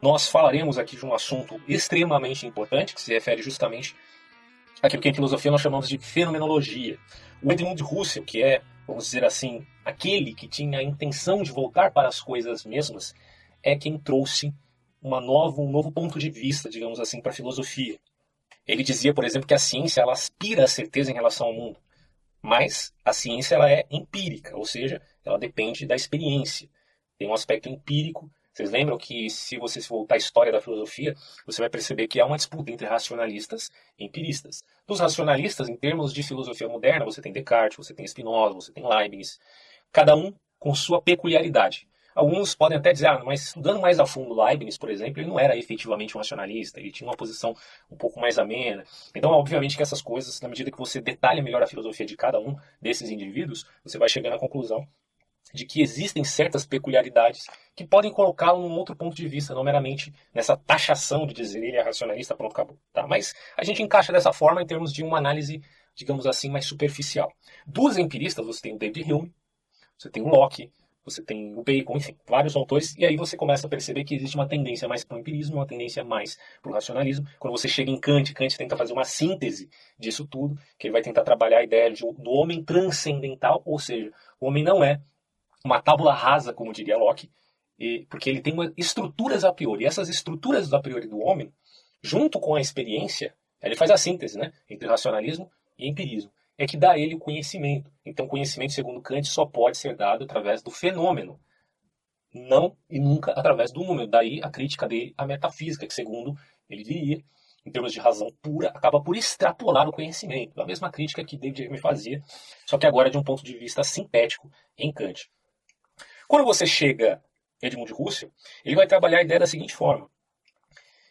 nós falaremos aqui de um assunto extremamente importante que se refere justamente àquilo que em filosofia nós chamamos de fenomenologia. O Edmund Husserl, que é, vamos dizer assim, aquele que tinha a intenção de voltar para as coisas mesmas, é quem trouxe uma nova, um novo ponto de vista, digamos assim, para a filosofia. Ele dizia, por exemplo, que a ciência ela aspira à certeza em relação ao mundo, mas a ciência ela é empírica, ou seja, ela depende da experiência. Tem um aspecto empírico. Vocês lembram que se você voltar à história da filosofia, você vai perceber que há uma disputa entre racionalistas e empiristas. Dos racionalistas, em termos de filosofia moderna, você tem Descartes, você tem Spinoza, você tem Leibniz, cada um com sua peculiaridade. Alguns podem até dizer, ah, mas estudando mais a fundo Leibniz, por exemplo, ele não era efetivamente um racionalista, ele tinha uma posição um pouco mais amena. Então, obviamente que essas coisas, na medida que você detalha melhor a filosofia de cada um desses indivíduos, você vai chegando à conclusão de que existem certas peculiaridades que podem colocá-lo num outro ponto de vista, não meramente nessa taxação de dizer ele é racionalista, pronto, acabou. Tá? Mas a gente encaixa dessa forma em termos de uma análise, digamos assim, mais superficial. Dos empiristas, você tem o David Hume, você tem o Locke, você tem o Bacon, enfim, vários autores, e aí você começa a perceber que existe uma tendência mais para o empirismo, uma tendência mais para o racionalismo. Quando você chega em Kant, Kant tenta fazer uma síntese disso tudo, que ele vai tentar trabalhar a ideia de, do homem transcendental, ou seja, o homem não é uma tábula rasa, como diria Locke, e, porque ele tem uma, estruturas a priori. E essas estruturas a priori do homem, junto com a experiência, ele faz a síntese né, entre racionalismo e empirismo é que dá a ele o conhecimento. Então, conhecimento, segundo Kant, só pode ser dado através do fenômeno, não e nunca através do número. Daí a crítica dele à metafísica, que, segundo ele diria, em termos de razão pura, acaba por extrapolar o conhecimento. A mesma crítica que David Hume fazia, só que agora de um ponto de vista sintético em Kant. Quando você chega Edmund Husserl, ele vai trabalhar a ideia da seguinte forma,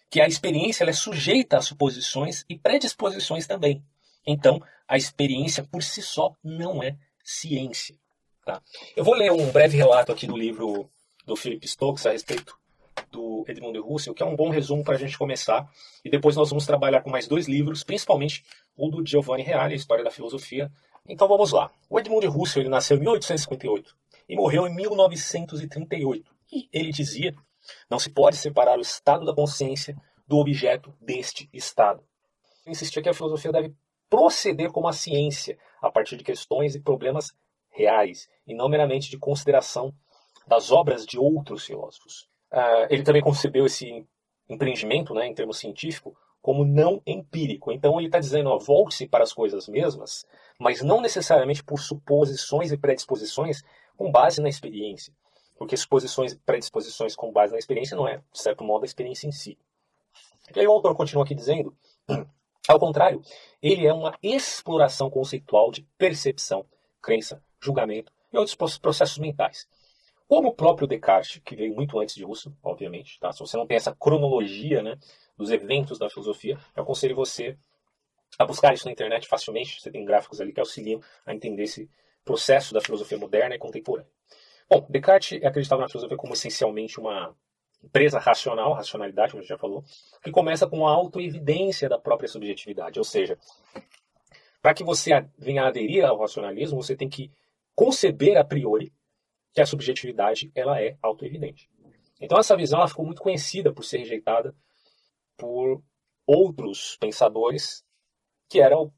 que a experiência é sujeita a suposições e predisposições também. Então, a experiência por si só não é ciência. Tá? Eu vou ler um breve relato aqui do livro do Philip Stokes a respeito do Edmund Husserl, que é um bom resumo para a gente começar. E depois nós vamos trabalhar com mais dois livros, principalmente o do Giovanni Reale, a História da Filosofia. Então vamos lá. O Edmund Husserl ele nasceu em 1858 e morreu em 1938. E ele dizia: não se pode separar o estado da consciência do objeto deste estado. Ele insistia que a filosofia deve proceder como a ciência, a partir de questões e problemas reais, e não meramente de consideração das obras de outros filósofos. Uh, ele também concebeu esse empreendimento, né, em termos científico, como não empírico. Então ele está dizendo, volte-se para as coisas mesmas, mas não necessariamente por suposições e predisposições com base na experiência. Porque suposições predisposições com base na experiência não é, de certo modo, a experiência em si. E aí o autor continua aqui dizendo ao contrário, ele é uma exploração conceitual de percepção, crença, julgamento e outros processos mentais. Como o próprio Descartes, que veio muito antes de Russo, obviamente, tá? se você não tem essa cronologia né, dos eventos da filosofia, eu aconselho você a buscar isso na internet facilmente. Você tem gráficos ali que auxiliam a entender esse processo da filosofia moderna e contemporânea. Bom, Descartes acreditava na filosofia como essencialmente uma empresa racional, racionalidade, como a gente já falou, que começa com a autoevidência da própria subjetividade. Ou seja, para que você venha aderir ao racionalismo, você tem que conceber a priori que a subjetividade ela é autoevidente. Então essa visão ficou muito conhecida por ser rejeitada por outros pensadores que eram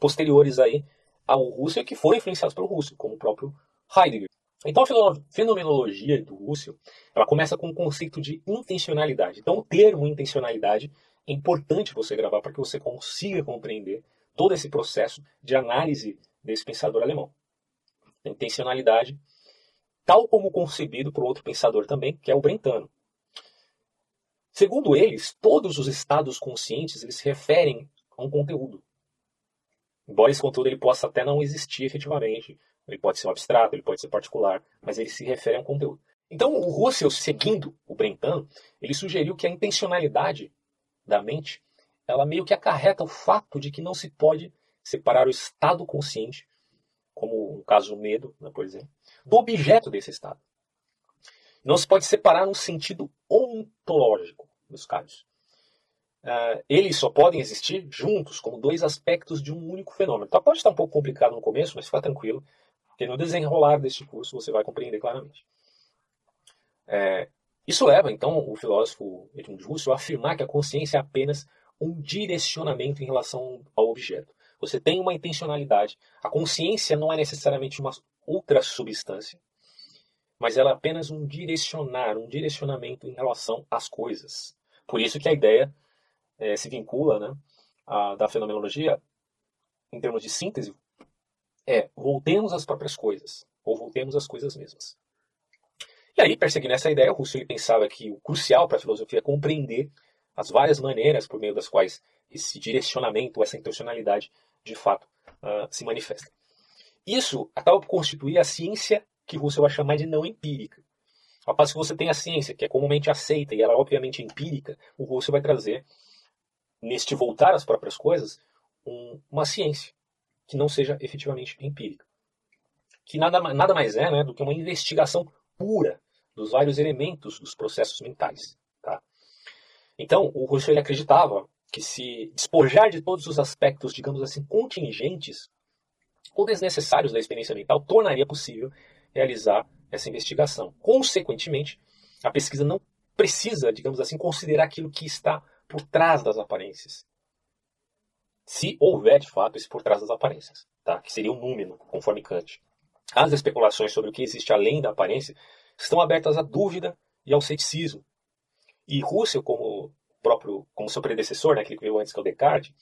posteriores aí ao Russell que foram influenciados pelo Russell, como o próprio Heidegger. Então a fenomenologia do Russell, ela começa com o conceito de intencionalidade. Então o termo intencionalidade é importante você gravar para que você consiga compreender todo esse processo de análise desse pensador alemão. A intencionalidade, tal como concebido por outro pensador também, que é o Brentano. Segundo eles, todos os estados conscientes eles se referem a um conteúdo. Embora esse conteúdo ele possa até não existir efetivamente, ele pode ser um abstrato, ele pode ser particular, mas ele se refere a um conteúdo. Então, o Russell, seguindo o Brentano, ele sugeriu que a intencionalidade da mente, ela meio que acarreta o fato de que não se pode separar o estado consciente, como no caso do medo, né, por exemplo, do objeto desse estado. Não se pode separar no sentido ontológico dos casos. Uh, eles só podem existir juntos, como dois aspectos de um único fenômeno. Então, pode estar um pouco complicado no começo, mas fica tranquilo, porque no desenrolar deste curso você vai compreender claramente. É, Isso leva, então, o filósofo Edmund Husserl a afirmar que a consciência é apenas um direcionamento em relação ao objeto. Você tem uma intencionalidade. A consciência não é necessariamente uma outra substância, mas ela é apenas um direcionar, um direcionamento em relação às coisas. Por isso que a ideia é, se vincula né, a, da fenomenologia, em termos de síntese, é voltemos às próprias coisas, ou voltemos às coisas mesmas. E aí, perseguindo essa ideia, Husserl pensava que o crucial para a filosofia é compreender as várias maneiras por meio das quais esse direcionamento, essa intencionalidade, de fato, uh, se manifesta. Isso acaba por constituir a ciência que Husserl vai chamar de não empírica. Ao passo que você tem a ciência, que é comumente aceita e ela é obviamente empírica, o Husserl vai trazer, neste voltar às próprias coisas, um, uma ciência que não seja efetivamente empírica. Que nada, nada mais é né, do que uma investigação pura dos vários elementos dos processos mentais. Tá? Então, o Rousseau acreditava que se despojar de todos os aspectos, digamos assim, contingentes ou desnecessários da experiência mental, tornaria possível realizar essa investigação. Consequentemente, a pesquisa não precisa, digamos assim, considerar aquilo que está por trás das aparências. Se houver, de fato, esse por trás das aparências, tá? que seria o um número, conforme Kant. As especulações sobre o que existe além da aparência estão abertas à dúvida e ao ceticismo. E Russell, como próprio, como seu predecessor, né, que veio antes que é o Descartes,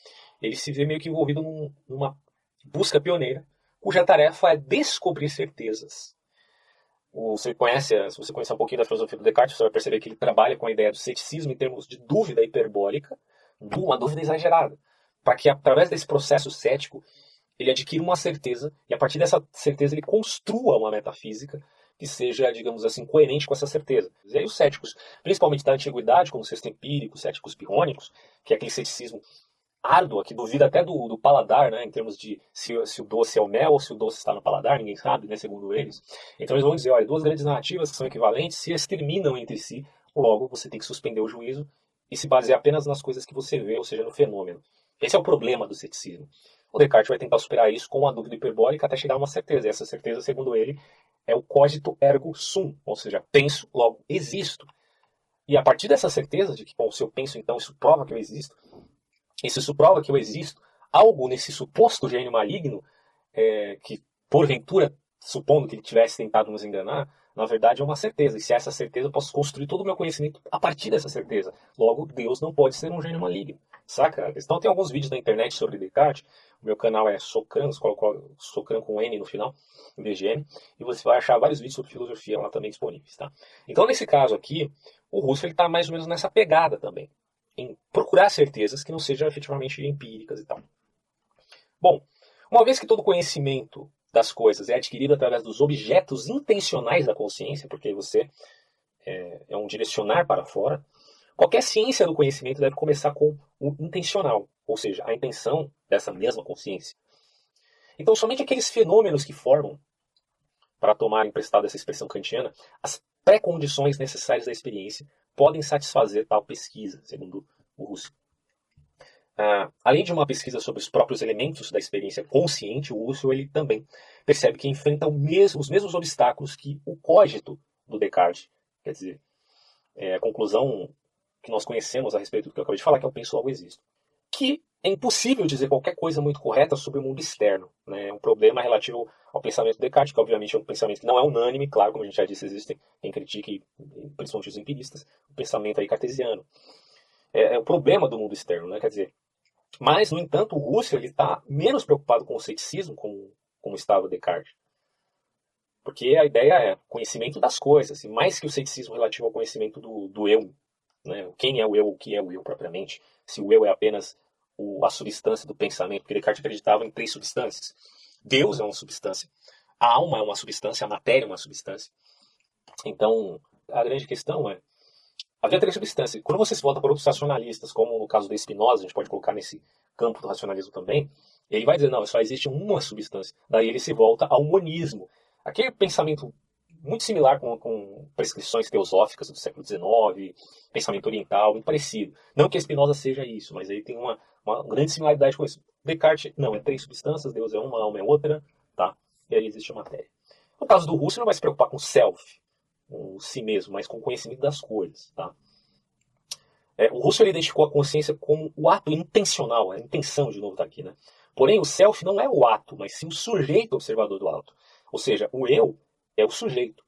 ele se vê meio que envolvido num, numa busca pioneira, cuja tarefa é descobrir certezas. Você conhece, se você conhecer um pouquinho da filosofia do Descartes, você vai perceber que ele trabalha com a ideia do ceticismo em termos de dúvida hiperbólica, uma dúvida exagerada, para que através desse processo cético ele adquira uma certeza e a partir dessa certeza ele construa uma metafísica que seja, digamos assim, coerente com essa certeza. E aí os céticos, principalmente da antiguidade, como sexto empírico, céticos pirrônicos, que é aquele ceticismo árduo, que duvida até do, do paladar, né, em termos de se, se, o doce é o mel ou se o doce está no paladar, ninguém sabe, né, segundo eles. Então eles vão dizer, olha, duas grandes narrativas que são equivalentes se exterminam entre si, logo você tem que suspender o juízo e se basear apenas nas coisas que você vê, ou seja, no fenômeno. Esse é o problema do ceticismo. O Descartes vai tentar superar isso com a dúvida hiperbólica até chegar a uma certeza. E essa certeza, segundo ele, é o cogito ergo sum, ou seja, penso, logo existo. E a partir dessa certeza de que, bom, se eu penso, então isso prova que eu existo, isso prova que eu existo, algo nesse suposto gênio maligno, é, que porventura, supondo que ele tivesse tentado nos enganar, na verdade é uma certeza. E se é essa certeza, eu posso construir todo o meu conhecimento a partir dessa certeza. Logo, Deus não pode ser um gênio maligno. Saca? Então tem alguns vídeos na internet sobre Descartes. O meu canal é Socran, Socran com N no final, N. E você vai achar vários vídeos sobre filosofia lá também disponíveis. Tá? Então, nesse caso aqui, o Russell está mais ou menos nessa pegada também. Em procurar certezas que não sejam efetivamente empíricas e tal. Bom, uma vez que todo conhecimento das coisas é adquirido através dos objetos intencionais da consciência, porque você é, é um direcionar para fora, qualquer ciência do conhecimento deve começar com o intencional, ou seja, a intenção dessa mesma consciência. Então, somente aqueles fenômenos que formam, para tomar emprestado essa expressão kantiana, as pré-condições necessárias da experiência podem satisfazer tal pesquisa, segundo o Russo. Ah, além de uma pesquisa sobre os próprios elementos da experiência consciente, o Husserl ele também percebe que enfrenta mesmo, os mesmos obstáculos que o cogito do Descartes. Quer dizer, é, a conclusão que nós conhecemos a respeito do que eu acabei de falar, que é o penso logo existo. Que é impossível dizer qualquer coisa muito correta sobre o mundo externo. Né? É um problema relativo ao pensamento do Descartes, que obviamente é um pensamento que não é unânime, claro, como a gente já disse, existem quem critique, principalmente os empiristas, o pensamento aí cartesiano. É, é o problema do mundo externo, né? quer dizer, mas, no entanto, o Husserl está menos preocupado com o ceticismo, como, como estava Descartes. Porque a ideia é conhecimento das coisas, e mais que o ceticismo relativo ao conhecimento do, do eu. Né? Quem é o eu, o que é o eu propriamente. Se o eu é apenas o, a substância do pensamento, porque Descartes acreditava em três substâncias. Deus é uma substância, a alma é uma substância, a matéria é uma substância. Então, a grande questão é Havia três substâncias. Quando você se volta para outros racionalistas, como no caso do Spinoza, a gente pode colocar nesse campo do racionalismo também, ele vai dizer, não, só existe uma substância. Daí ele se volta ao monismo. Aquele pensamento muito similar com, com prescrições teosóficas do século XIX, pensamento oriental, muito parecido. Não que Spinoza seja isso, mas ele tem uma, uma grande similaridade com isso. Descartes, não, é três substâncias, Deus é uma, alma é outra, tá? E aí existe a matéria. No caso do Russo, não vai se preocupar com self, com si mesmo, mas com o conhecimento das coisas. Tá? É, o Russell ele identificou a consciência como o ato intencional, a intenção, de novo, está aqui. Né? Porém, o self não é o ato, mas sim o sujeito observador do ato. Ou seja, o eu é o sujeito.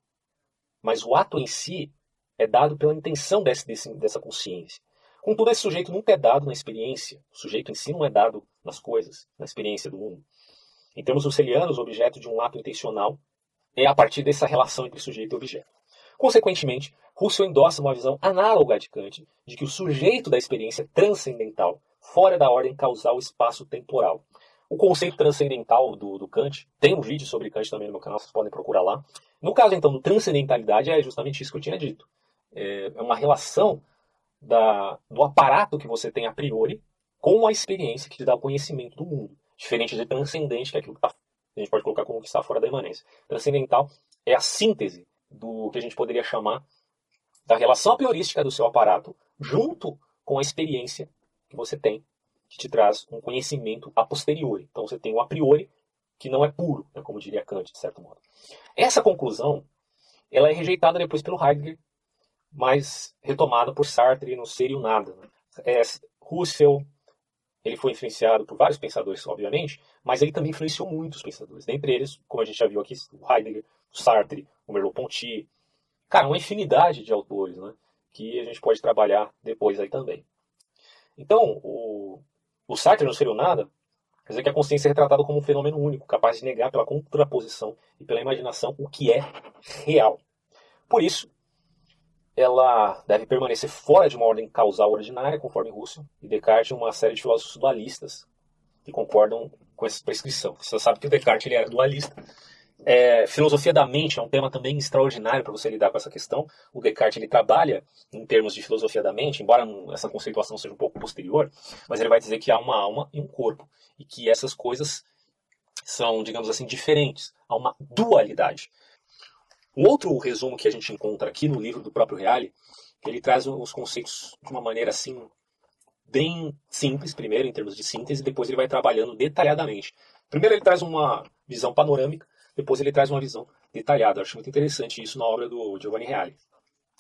Mas o ato em si é dado pela intenção desse, desse, dessa consciência. Contudo, esse sujeito nunca é dado na experiência. O sujeito em si não é dado nas coisas, na experiência do mundo. Em termos russelianos, o objeto de um ato intencional é a partir dessa relação entre sujeito e objeto. Consequentemente, Russell endossa uma visão análoga de Kant de que o sujeito da experiência transcendental, fora da ordem causal espaço-temporal. O conceito transcendental do, do, Kant, tem um vídeo sobre Kant também no meu canal, vocês podem procurar lá. No caso, então, transcendentalidade, é justamente isso que eu tinha dito. É, é uma relação da, do aparato que você tem a priori com a experiência que te dá o conhecimento do mundo. Diferente de transcendente, que é aquilo que tá, a gente pode colocar como que está fora da imanência. Transcendental é a síntese do que a gente poderia chamar da relação priorística do seu aparato junto com a experiência que você tem, que te traz um conhecimento a posteriori. Então você tem o a priori que não é puro, né, como diria Kant, de certo modo. Essa conclusão ela é rejeitada depois pelo Heidegger mas retomada por Sartre no Ser e o Nada. Né? É, Russell ele foi influenciado por vários pensadores, obviamente, mas ele também influenciou muitos pensadores. Dentre eles, como a gente já viu aqui, o Heidegger, o Sartre, o Merleau-Ponty. Cara, uma infinidade de autores né, que a gente pode trabalhar depois aí também. Então, o, o Sartre no Ser e o Nada quer dizer que a consciência é retratada como um fenômeno único, capaz de negar pela contraposição e pela imaginação o que é real. Por isso, ela deve permanecer fora de uma ordem causal ordinária, conforme Russell, e Descartes uma série de filósofos dualistas que concordam com essa prescrição. Você sabe que o Descartes ele era dualista. É, filosofia da mente é um tema também extraordinário para você lidar com essa questão. O Descartes ele trabalha em termos de filosofia da mente, embora essa conceituação seja um pouco posterior, mas ele vai dizer que há uma alma e um corpo e que essas coisas são, digamos assim, diferentes. Há uma dualidade. Um outro resumo que a gente encontra aqui no livro do próprio Reale, ele traz os conceitos de uma maneira assim bem simples, primeiro em termos de síntese, depois ele vai trabalhando detalhadamente. Primeiro ele traz uma visão panorâmica, depois ele traz uma visão detalhada. Eu acho muito interessante isso na obra do Giovanni Reale.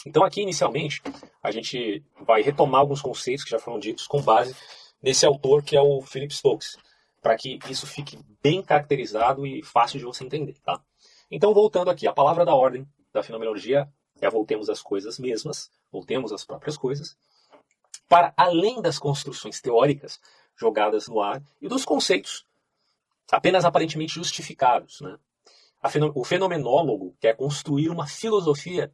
Então aqui inicialmente a gente vai retomar alguns conceitos que já foram ditos com base nesse autor que é o Philip Stokes, para que isso fique bem caracterizado e fácil de você entender, tá? Então, voltando aqui, a palavra da ordem da fenomenologia é voltemos às coisas mesmas, voltemos às próprias coisas, para além das construções teóricas jogadas no ar e dos conceitos apenas aparentemente justificados. Né? O fenomenólogo quer construir uma filosofia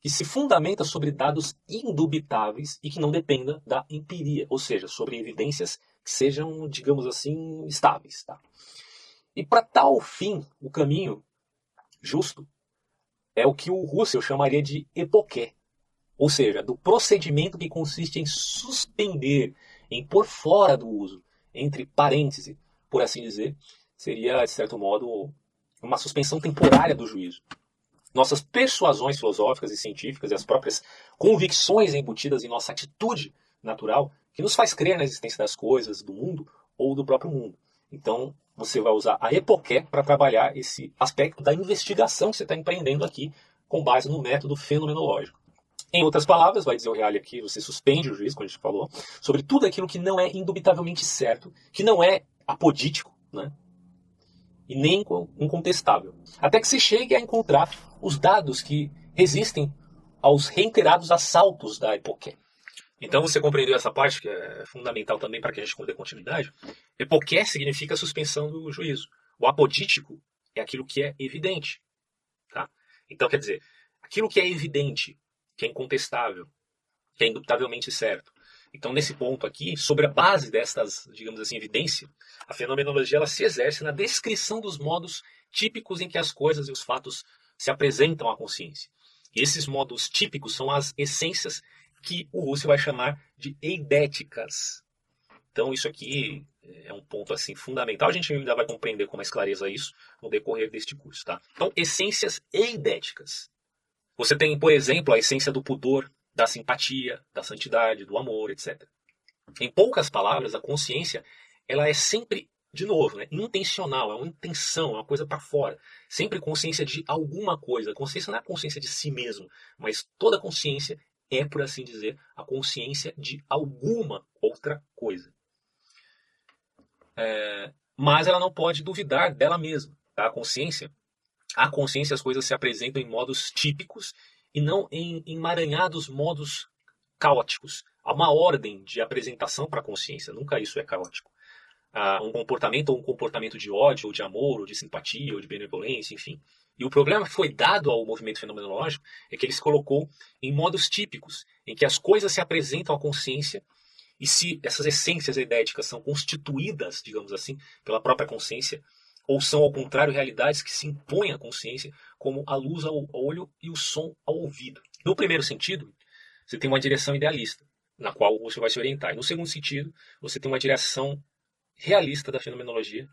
que se fundamenta sobre dados indubitáveis e que não dependa da empiria, ou seja, sobre evidências que sejam, digamos assim, estáveis. Tá? E para tal fim, o caminho justo é o que o Russell chamaria de epoqué, ou seja, do procedimento que consiste em suspender, em pôr fora do uso, entre parênteses, por assim dizer, seria, de certo modo, uma suspensão temporária do juízo. Nossas persuasões filosóficas e científicas e as próprias convicções embutidas em nossa atitude natural, que nos faz crer na existência das coisas, do mundo ou do próprio mundo. Então, você vai usar a epoqué para trabalhar esse aspecto da investigação que você está empreendendo aqui, com base no método fenomenológico. Em outras palavras, vai dizer o Reale aqui, você suspende o juiz, como a gente falou, sobre tudo aquilo que não é indubitavelmente certo, que não é apodítico, né? E nem incontestável. Até que se chegue a encontrar os dados que resistem aos reiterados assaltos da epoqué. Então você compreendeu essa parte que é fundamental também para que a gente dê continuidade? Epoqué significa suspensão do juízo. O apodítico é aquilo que é evidente. Tá? Então quer dizer, aquilo que é evidente, que é incontestável, que é indubitavelmente certo. Então nesse ponto aqui, sobre a base destas, digamos assim, evidência, a fenomenologia ela se exerce na descrição dos modos típicos em que as coisas e os fatos se apresentam à consciência. E esses modos típicos são as essências que o Russell vai chamar de eidéticas. Então isso aqui é um ponto assim fundamental. A gente ainda vai compreender com mais clareza isso no decorrer deste curso, tá? Então, essências eidéticas. Você tem, por exemplo, a essência do pudor, da simpatia, da santidade, do amor, etc. Em poucas palavras, a consciência ela é sempre de novo, né, intencional, é uma intenção, é uma coisa para fora. Sempre consciência de alguma coisa. Consciência não é consciência de si mesmo, mas toda consciência é, por assim dizer, a consciência de alguma outra coisa. É, mas ela não pode duvidar dela mesma. Tá? A consciência, a consciência as coisas se apresentam em modos típicos e não em emaranhados modos caóticos. Há uma ordem de apresentação para a consciência, nunca isso é caótico. Há um comportamento ou um comportamento de ódio, ou de amor, ou de simpatia, ou de benevolência, enfim. E o problema que foi dado ao movimento fenomenológico é que ele se colocou em modos típicos, em que as coisas se apresentam à consciência e se essas essências idéticas são constituídas, digamos assim, pela própria consciência, ou são, ao contrário, realidades que se impõem à consciência, como a luz ao olho e o som ao ouvido. No primeiro sentido, você tem uma direção idealista, na qual você vai se orientar. E no segundo sentido, você tem uma direção realista da fenomenologia,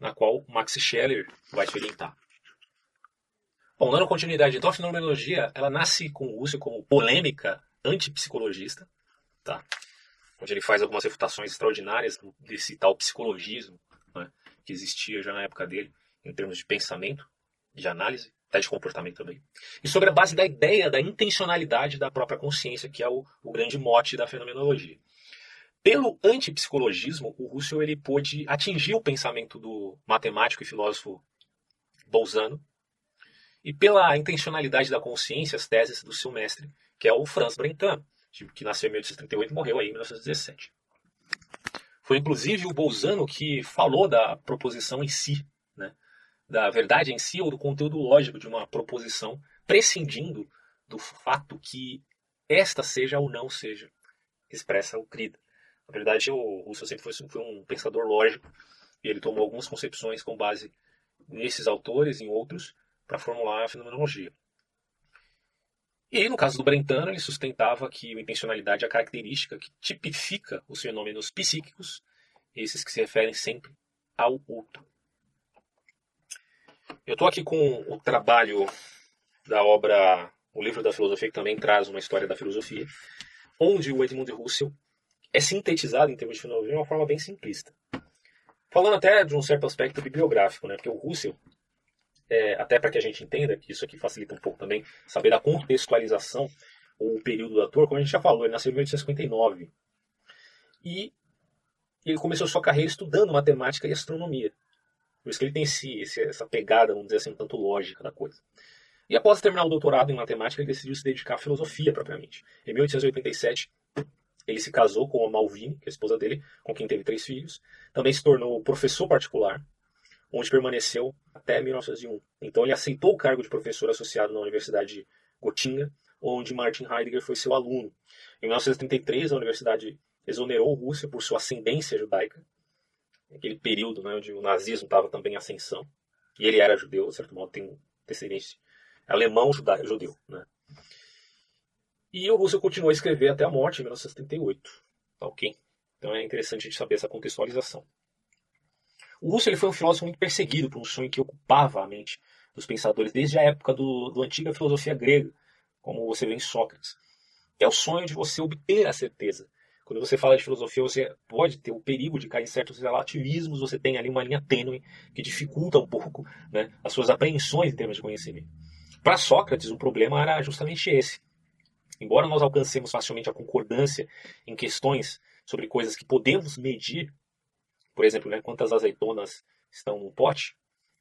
na qual Max Scheller vai se orientar. Bom, dando continuidade, então a fenomenologia ela nasce com o Husserl como polêmica antipsicologista, tá? onde ele faz algumas refutações extraordinárias desse tal psicologismo né? que existia já na época dele, em termos de pensamento, de análise, até de comportamento também. E sobre a base da ideia da intencionalidade da própria consciência, que é o, o grande mote da fenomenologia. Pelo antipsicologismo, o Husserl ele pôde atingir o pensamento do matemático e filósofo Bolzano, e pela intencionalidade da consciência, as teses do seu mestre, que é o Franz Brentano, que nasceu em 1838 e morreu aí em 1917. Foi inclusive o Bolzano que falou da proposição em si? Da verdade em si ou do conteúdo lógico de uma proposição, prescindindo do fato que esta seja ou não seja expressa ou crida. Na verdade, o Russell sempre foi, foi um pensador lógico e ele tomou algumas concepções com base nesses autores e em outros para formular a fenomenologia. E no caso do Brentano, ele sustentava que a intencionalidade é a característica que tipifica os fenômenos psíquicos, esses que se referem sempre ao outro. Eu estou aqui com o trabalho da obra O Livro da Filosofia, que também traz uma história da filosofia, onde o Edmund Russell é sintetizado em termos de fenomenologia de uma forma bem simplista. Falando até de um certo aspecto bibliográfico, né? porque o Russell é, até para que a gente entenda, que isso aqui facilita um pouco também, saber da contextualização ou o período do ator, como a gente já falou, ele nasceu em 1859. E ele começou sua carreira estudando matemática e astronomia. Por isso que ele tem esse, essa pegada, vamos dizer assim, um tanto lógica da coisa. E após terminar o doutorado em matemática, ele decidiu se dedicar à filosofia propriamente. Em 1887, ele se casou com a Malvine, que é a esposa dele, com quem teve três filhos. Também se tornou professor particular onde permaneceu até 1901. Então ele aceitou o cargo de professor associado na Universidade de Gotinga, onde Martin Heidegger foi seu aluno. Em 1933, a universidade exonerou Rússia por sua ascendência judaica, aquele período né, onde o nazismo estava também em ascensão, e ele era judeu, de certo modo tem descendência alemão judeu. judeu né? E o Russell continuou a escrever até a morte em 1978. Tá ok? Então é interessante a gente saber essa contextualização. O Russell ele foi um filósofo muito perseguido por um sonho que ocupava a mente dos pensadores desde a época do, do antiga filosofia grega, como você vê em Sócrates. É o sonho de você obter a certeza. Quando você fala de filosofia, você pode ter o perigo de cair em certos relativismos, você tem ali uma linha tênue que dificulta um pouco né, as suas apreensões em termos de conhecimento. Para Sócrates, o problema era justamente esse. Embora nós alcancemos facilmente a concordância em questões sobre coisas que podemos medir, por exemplo, né, quantas azeitonas estão num pote,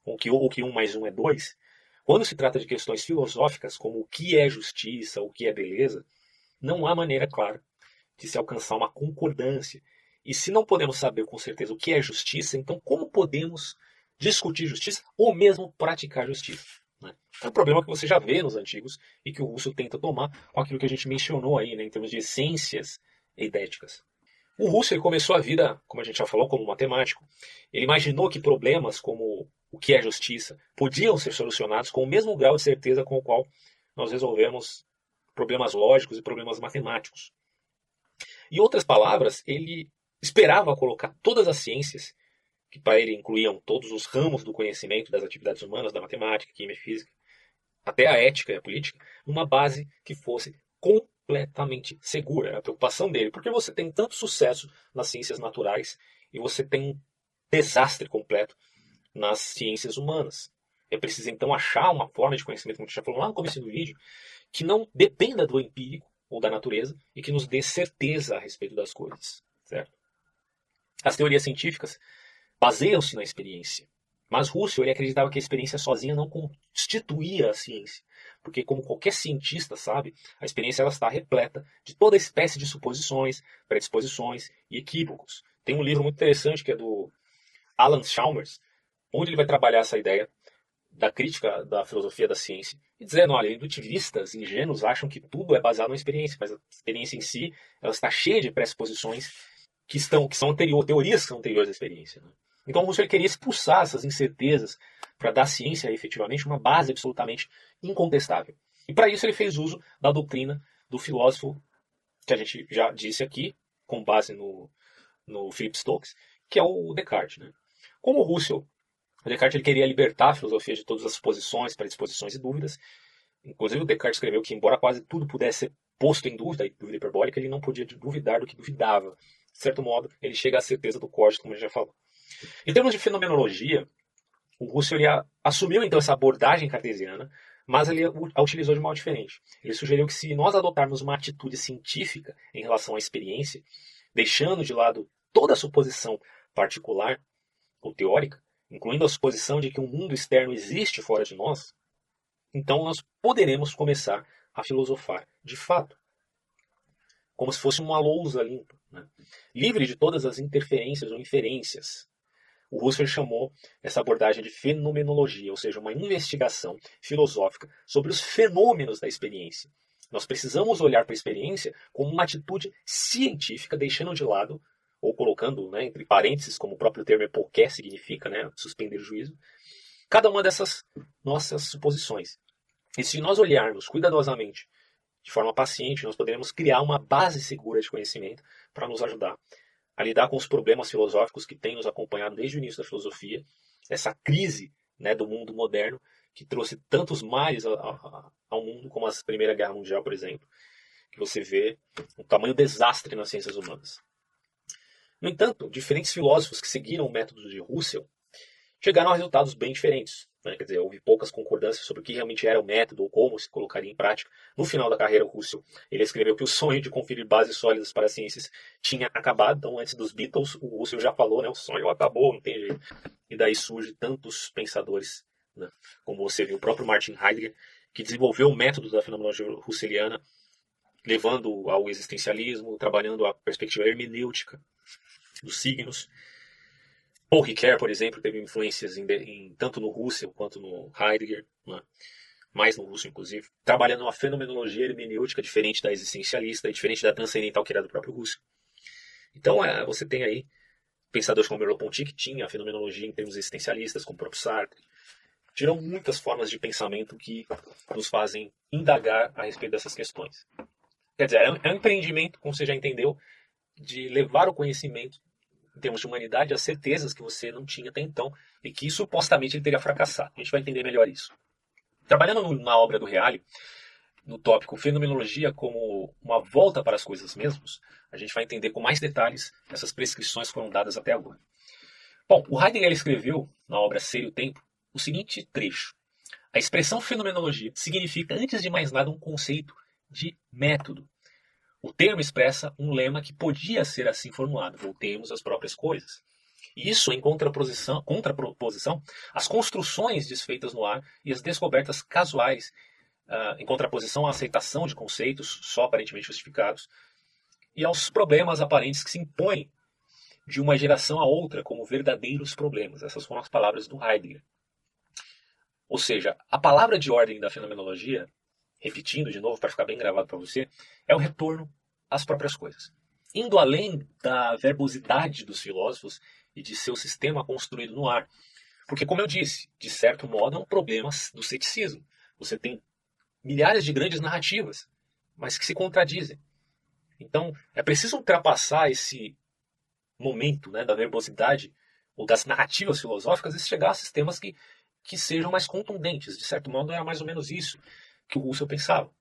ou que, ou que um mais um é dois, quando se trata de questões filosóficas, como o que é justiça, o que é beleza, não há maneira clara de se alcançar uma concordância. E se não podemos saber com certeza o que é justiça, então como podemos discutir justiça ou mesmo praticar justiça? Né? É um problema que você já vê nos antigos e que o Russo tenta tomar com aquilo que a gente mencionou aí, né, em termos de essências idéticas. O Husserl começou a vida, como a gente já falou, como matemático. Ele imaginou que problemas como o que é justiça podiam ser solucionados com o mesmo grau de certeza com o qual nós resolvemos problemas lógicos e problemas matemáticos. Em outras palavras, ele esperava colocar todas as ciências, que para ele incluíam todos os ramos do conhecimento das atividades humanas, da matemática, química e física, até a ética e a política, numa base que fosse completamente segura. Era a preocupação dele. Porque você tem tanto sucesso nas ciências naturais e você tem desastre completo nas ciências humanas. É preciso então achar uma forma de conhecimento, como a gente já falou lá no começo do vídeo, que não dependa do empírico ou da natureza e que nos dê certeza a respeito das coisas, certo? As teorias científicas baseiam-se na experiência, mas Russell ele acreditava que a experiência sozinha não constituía a ciência, porque como qualquer cientista sabe, a experiência ela está repleta de toda espécie de suposições, predisposições e equívocos. Tem um livro muito interessante que é do Alan Chalmers, onde ele vai trabalhar essa ideia da crítica da filosofia da ciência e dizendo, olha, indutivistas ingênuos acham que tudo é baseado na experiência, mas a experiência em si ela está cheia de pressuposições que estão que são anteriores, teorias que são anteriores à experiência. Né? Então Husserl queria expulsar essas incertezas para dar à ciência efetivamente uma base absolutamente incontestável. E para isso ele fez uso da doutrina do filósofo que a gente já disse aqui, com base no, no Philip Stokes, que é o Descartes. Né? Como Husserl Descartes ele queria libertar a filosofia de todas as suposições, predisposições e dúvidas. Inclusive, o Descartes escreveu que, embora quase tudo pudesse ser posto em dúvida, dúvida hiperbólica, ele não podia duvidar do que duvidava. De certo modo, ele chega à certeza do código, como a gente já falou. Em termos de fenomenologia, o Russell assumiu então essa abordagem cartesiana, mas ele a utilizou de modo diferente. Ele sugeriu que se nós adotarmos uma atitude científica em relação à experiência, deixando de lado toda suposição particular ou teórica, incluindo a suposição de que um mundo externo existe fora de nós, então nós poderemos começar a filosofar de fato. Como se fosse uma lousa limpa, né? livre de todas as interferências ou inferências. O Husserl chamou essa abordagem de fenomenologia, ou seja, uma investigação filosófica sobre os fenômenos da experiência. Nós precisamos olhar para a experiência como uma atitude científica, deixando de lado ou colocando né, entre parênteses, como o próprio termo epoqué significa, né, suspender o juízo, cada uma dessas nossas suposições. E se nós olharmos cuidadosamente, de forma paciente, nós poderemos criar uma base segura de conhecimento para nos ajudar a lidar com os problemas filosóficos que têm nos acompanhado desde o início da filosofia, essa crise né, do mundo moderno que trouxe tantos males ao mundo, como a Primeira Guerra Mundial, por exemplo, que você vê um tamanho desastre nas ciências humanas. No entanto, diferentes filósofos que seguiram o método de Russell chegaram a resultados bem diferentes. Né? Quer dizer, houve poucas concordâncias sobre o que realmente era o método ou como se colocaria em prática. No final da carreira, Russell ele escreveu que o sonho de conferir bases sólidas para as ciências tinha acabado. Então, antes dos Beatles, o Russell já falou, né? o sonho acabou, não tem jeito. E daí surge tantos pensadores, né? como você viu, o próprio Martin Heidegger, que desenvolveu o método da fenomenologia russeliana, levando ao existencialismo, trabalhando a perspectiva hermenêutica dos signos. Paul Ricoeur, por exemplo, teve influências em, em, tanto no Russell quanto no Heidegger, né? mais no Russell, inclusive, trabalhando uma fenomenologia hermenêutica diferente da existencialista e diferente da transcendental que era do próprio Russell. Então, é, você tem aí pensadores como Merleau-Ponty, que tinha a fenomenologia em termos existencialistas, como o próprio Sartre. Tiram muitas formas de pensamento que nos fazem indagar a respeito dessas questões. Quer dizer, é um, é um empreendimento, como você já entendeu, de levar o conhecimento em termos de humanidade, as certezas que você não tinha até então e que supostamente ele teria fracassado. A gente vai entender melhor isso. Trabalhando na obra do Reale, no tópico Fenomenologia como uma volta para as coisas mesmas, a gente vai entender com mais detalhes essas prescrições que foram dadas até agora. Bom, o Heidegger escreveu na obra Ser e o Tempo o seguinte trecho. A expressão fenomenologia significa, antes de mais nada, um conceito de método, o termo expressa um lema que podia ser assim formulado: voltemos às próprias coisas. Isso em contraposição, contraposição às construções desfeitas no ar e às descobertas casuais, uh, em contraposição à aceitação de conceitos só aparentemente justificados e aos problemas aparentes que se impõem de uma geração a outra como verdadeiros problemas. Essas foram as palavras do Heidegger. Ou seja, a palavra de ordem da fenomenologia, repetindo de novo para ficar bem gravado para você, é o retorno as próprias coisas. Indo além da verbosidade dos filósofos e de seu sistema construído no ar. Porque, como eu disse, de certo modo é um problema do ceticismo. Você tem milhares de grandes narrativas, mas que se contradizem. Então, é preciso ultrapassar esse momento né, da verbosidade ou das narrativas filosóficas e chegar a sistemas que, que sejam mais contundentes. De certo modo, era mais ou menos isso que o Russell pensava.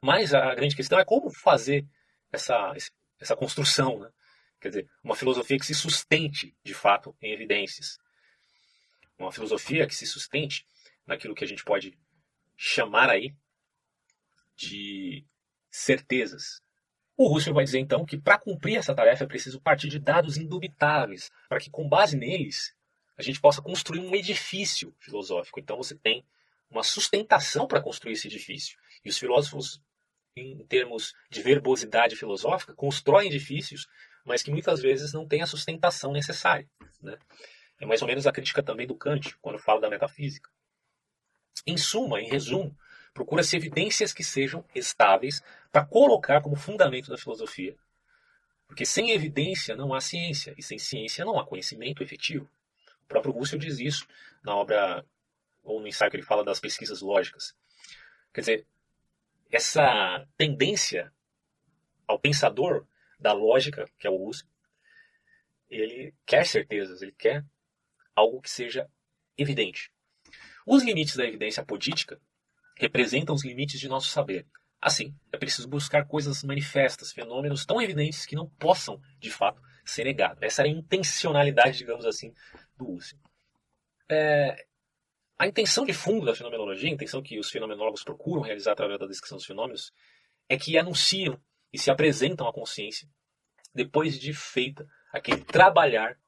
Mas a grande questão é como fazer essa, essa construção, né? Quer dizer, uma filosofia que se sustente, de fato, em evidências. Uma filosofia que se sustente naquilo que a gente pode chamar aí de certezas. O Russell vai dizer então que para cumprir essa tarefa é preciso partir de dados indubitáveis, para que com base neles a gente possa construir um edifício filosófico. Então você tem uma sustentação para construir esse edifício. E os filósofos, em termos de verbosidade filosófica, constroem edifícios, mas que muitas vezes não têm a sustentação necessária. Né? É mais ou menos a crítica também do Kant, quando fala da metafísica. Em suma, em resumo, procura-se evidências que sejam estáveis para colocar como fundamento da filosofia. Porque sem evidência não há ciência, e sem ciência não há conhecimento efetivo. O próprio Russell diz isso na obra, ou no ensaio que ele fala das pesquisas lógicas. Quer dizer, essa tendência ao pensador da lógica, que é o Russell, ele quer certezas, ele quer algo que seja evidente. Os limites da evidência apodítica representam os limites de nosso saber. Assim, é preciso buscar coisas manifestas, fenômenos tão evidentes que não possam, de fato, ser negados. Essa era a intencionalidade, digamos assim, do Husserl. É, a intenção de fundo da fenomenologia, a intenção que os fenomenólogos procuram realizar através da descrição dos fenômenos, é que anunciam e se apresentam à consciência depois de feita aquele trabalhar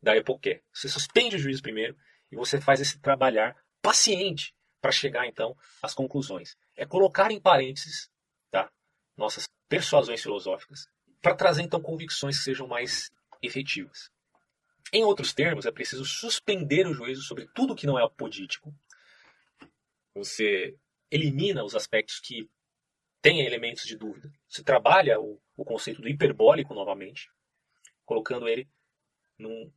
da epoqué. Você suspende o juízo primeiro e você faz esse trabalhar paciente para chegar então às conclusões. É colocar em parênteses tá, nossas persuasões filosóficas para trazer então convicções que sejam mais efetivas. Em outros termos, é preciso suspender o juízo sobre tudo que não é apodítico. Você elimina os aspectos que têm elementos de dúvida. Você trabalha o, o conceito do hiperbólico novamente, colocando ele num,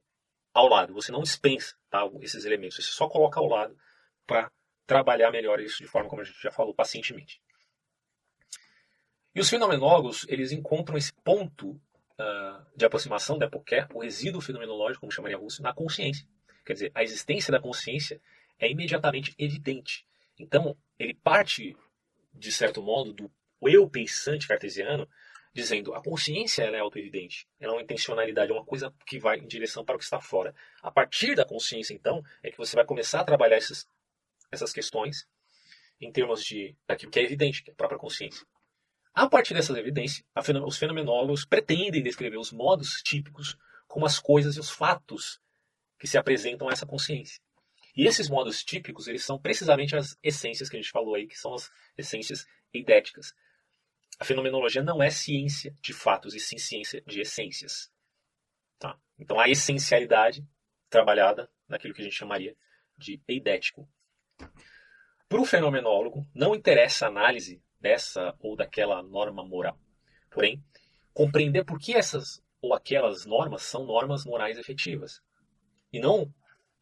ao lado. Você não dispensa tá, esses elementos, você só coloca ao lado para trabalhar melhor isso de forma, como a gente já falou, pacientemente. E os fenomenólogos, eles encontram esse ponto uh, de aproximação da Epoqué, o resíduo fenomenológico, como chamaria Russo, na consciência. Quer dizer, a existência da consciência é imediatamente evidente. Então, ele parte, de certo modo, do eu pensante cartesiano, dizendo a consciência ela é autoevidente, ela é uma intencionalidade, é uma coisa que vai em direção para o que está fora. A partir da consciência, então, é que você vai começar a trabalhar esses essas questões em termos de daquilo que é evidente, que é a própria consciência. A partir dessas evidências, os fenomenólogos pretendem descrever os modos típicos como as coisas e os fatos que se apresentam a essa consciência. E esses modos típicos, eles são precisamente as essências que a gente falou aí, que são as essências eidéticas. A fenomenologia não é ciência de fatos, e sim ciência de essências. Tá? Então, a essencialidade trabalhada naquilo que a gente chamaria de eidético. Para o fenomenólogo, não interessa a análise dessa ou daquela norma moral. Porém, compreender por que essas ou aquelas normas são normas morais efetivas. E não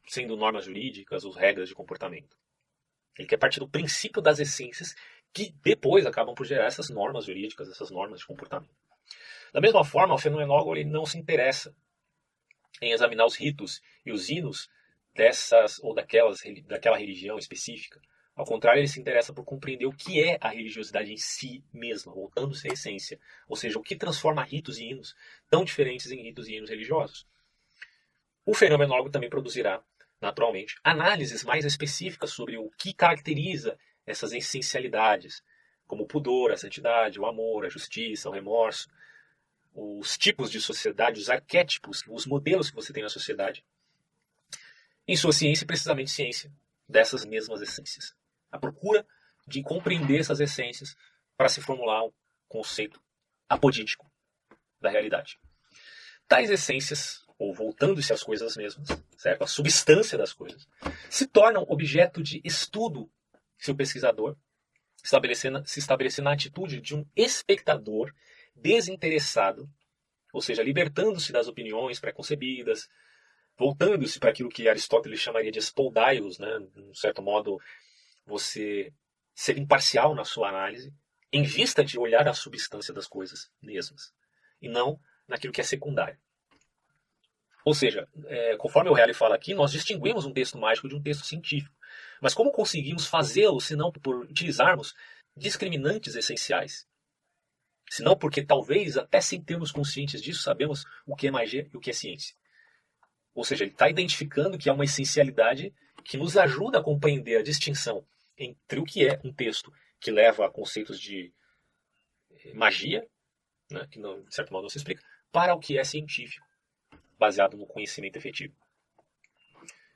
sendo normas jurídicas ou regras de comportamento. Ele quer partir do princípio das essências que depois acabam por gerar essas normas jurídicas, essas normas de comportamento. Da mesma forma, o fenomenólogo ele não se interessa em examinar os ritos e os hinos dessas ou daquelas, daquela religião específica. Ao contrário, ele se interessa por compreender o que é a religiosidade em si mesma, voltando-se à essência, ou seja, o que transforma ritos e hinos tão diferentes em ritos e hinos religiosos. O fenomenólogo também produzirá, naturalmente, análises mais específicas sobre o que caracteriza essas essencialidades, como o pudor, a santidade, o amor, a justiça, o remorso, os tipos de sociedade, os arquétipos, os modelos que você tem na sociedade, em sua ciência, precisamente ciência dessas mesmas essências. A procura de compreender essas essências para se formular um conceito apodítico da realidade. Tais essências, ou voltando-se às coisas mesmas, certo? a substância das coisas, se tornam objeto de estudo se o pesquisador se estabelecer na atitude de um espectador desinteressado, ou seja, libertando-se das opiniões preconcebidas, voltando-se para aquilo que Aristóteles chamaria de spoldaios, né, um certo modo, você ser imparcial na sua análise, em vista de olhar a substância das coisas mesmas, e não naquilo que é secundário. Ou seja, é, conforme o Reale fala aqui, nós distinguimos um texto mágico de um texto científico. Mas como conseguimos fazê-lo se não por utilizarmos discriminantes essenciais? senão porque talvez, até sem termos conscientes disso, sabemos o que é magia e o que é ciência. Ou seja, ele está identificando que há uma essencialidade que nos ajuda a compreender a distinção entre o que é um texto que leva a conceitos de eh, magia, né, que não, de certo modo não se explica, para o que é científico, baseado no conhecimento efetivo.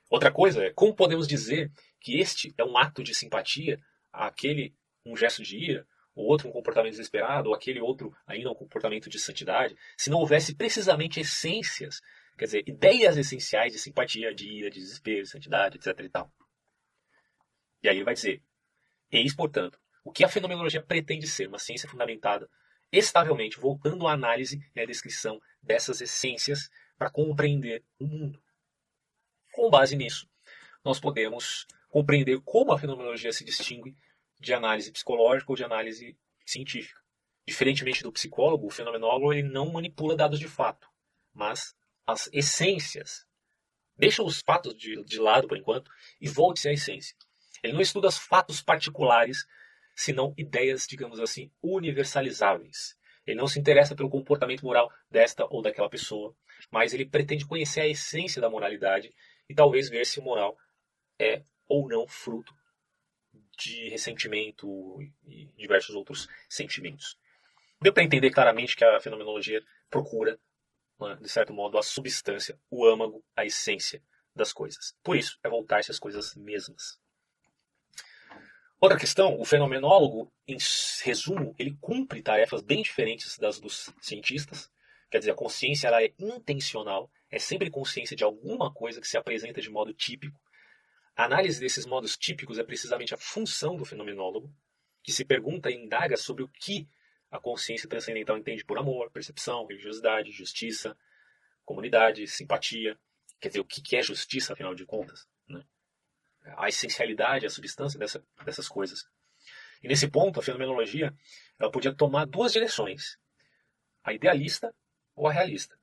Outra coisa é como podemos dizer que este é um ato de simpatia, aquele um gesto de ira, o outro um comportamento desesperado, ou aquele outro ainda um comportamento de santidade, se não houvesse precisamente essências, quer dizer, ideias essenciais de simpatia, de ira, de desespero, de santidade, etc. E, tal. e aí ele vai dizer: Eis, portanto, o que a fenomenologia pretende ser, uma ciência fundamentada estavelmente, voltando à análise e à descrição dessas essências para compreender o mundo. Com base nisso, nós podemos compreender como a fenomenologia se distingue de análise psicológica ou de análise científica. Diferentemente do psicólogo, o fenomenólogo ele não manipula dados de fato, mas as essências. Deixa os fatos de, de lado por enquanto e volte-se à essência. Ele não estuda os fatos particulares, senão ideias, digamos assim, universalizáveis. Ele não se interessa pelo comportamento moral desta ou daquela pessoa, mas ele pretende conhecer a essência da moralidade e talvez ver se o moral é ou não fruto de ressentimento e diversos outros sentimentos. Deu para entender claramente que a fenomenologia procura, de certo modo, a substância, o âmago, a essência das coisas. Por isso, é voltar-se às coisas mesmas. Outra questão, o fenomenólogo, em resumo, ele cumpre tarefas bem diferentes das dos cientistas. Quer dizer, a consciência ela é intencional, é sempre consciência de alguma coisa que se apresenta de modo típico. A análise desses modos típicos é precisamente a função do fenomenólogo, que se pergunta e indaga sobre o que a consciência transcendental entende por amor, percepção, religiosidade, justiça, comunidade, simpatia. Quer dizer, o que é justiça, afinal de contas? Né? A essencialidade, a substância dessa, dessas coisas. E nesse ponto, a fenomenologia ela podia tomar duas direções: a idealista ou a realista.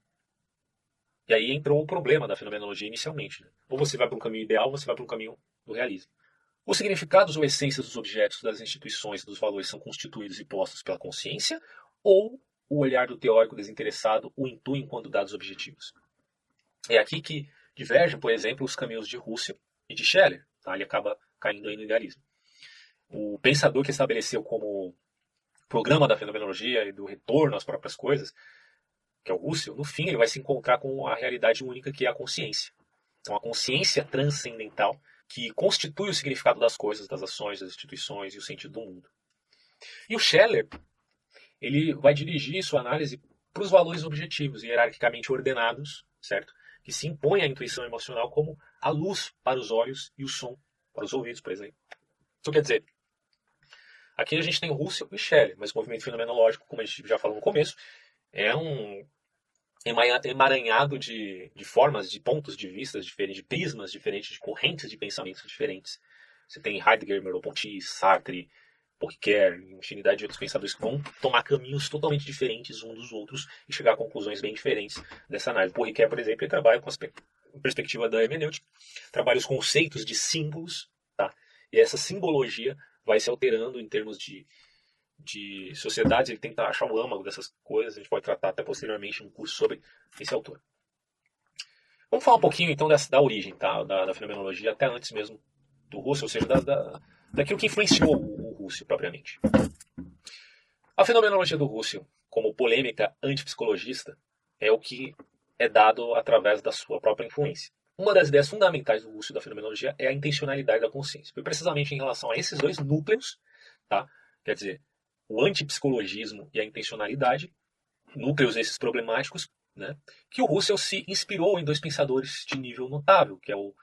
E aí entrou o problema da fenomenologia inicialmente. Né? Ou você vai para um caminho ideal, ou você vai para um caminho do realismo. Os significados ou essências dos objetos, das instituições e dos valores são constituídos e postos pela consciência, ou o olhar do teórico desinteressado o intui enquanto dados objetivos. É aqui que divergem, por exemplo, os caminhos de Russell e de Scheller. Tá? Ele acaba caindo aí no idealismo. O pensador que estabeleceu como programa da fenomenologia e do retorno às próprias coisas que é o Russell, no fim ele vai se encontrar com a realidade única que é a consciência. Então a consciência transcendental que constitui o significado das coisas, das ações, das instituições e o sentido do mundo. E o Scheller, ele vai dirigir sua análise para os valores objetivos, hierarquicamente ordenados, certo? Que se impõe à intuição emocional como a luz para os olhos e o som para os ouvidos, por exemplo. Isso quer dizer, aqui a gente tem Russell e Scheller, mas o movimento fenomenológico, como a gente já falou no começo, é um emaranhado de, de formas, de pontos de vista diferentes, de prismas diferentes, de correntes de pensamentos diferentes. Você tem Heidegger, Merleau-Ponty, Sartre, Poquer, infinidade de outros pensadores que vão tomar caminhos totalmente diferentes uns dos outros e chegar a conclusões bem diferentes dessa análise. Poquer, por exemplo, ele trabalha com a perspectiva da hermenêutica, trabalha os conceitos de símbolos, tá? e essa simbologia vai se alterando em termos de de sociedades, ele tenta achar o âmago dessas coisas, a gente pode tratar até posteriormente um curso sobre esse autor. Vamos falar um pouquinho então dessa, da origem tá? da, da fenomenologia, até antes mesmo do Russell, ou seja, da, da, daquilo que influenciou o, o Russell propriamente. A fenomenologia do Russell, como polêmica antipsicologista, é o que é dado através da sua própria influência. Uma das ideias fundamentais do Russell da fenomenologia é a intencionalidade da consciência. Precisamente em relação a esses dois núcleos, tá? quer dizer, o antipsicologismo e a intencionalidade, núcleos esses problemáticos, né, que o Russell se inspirou em dois pensadores de nível notável, que é o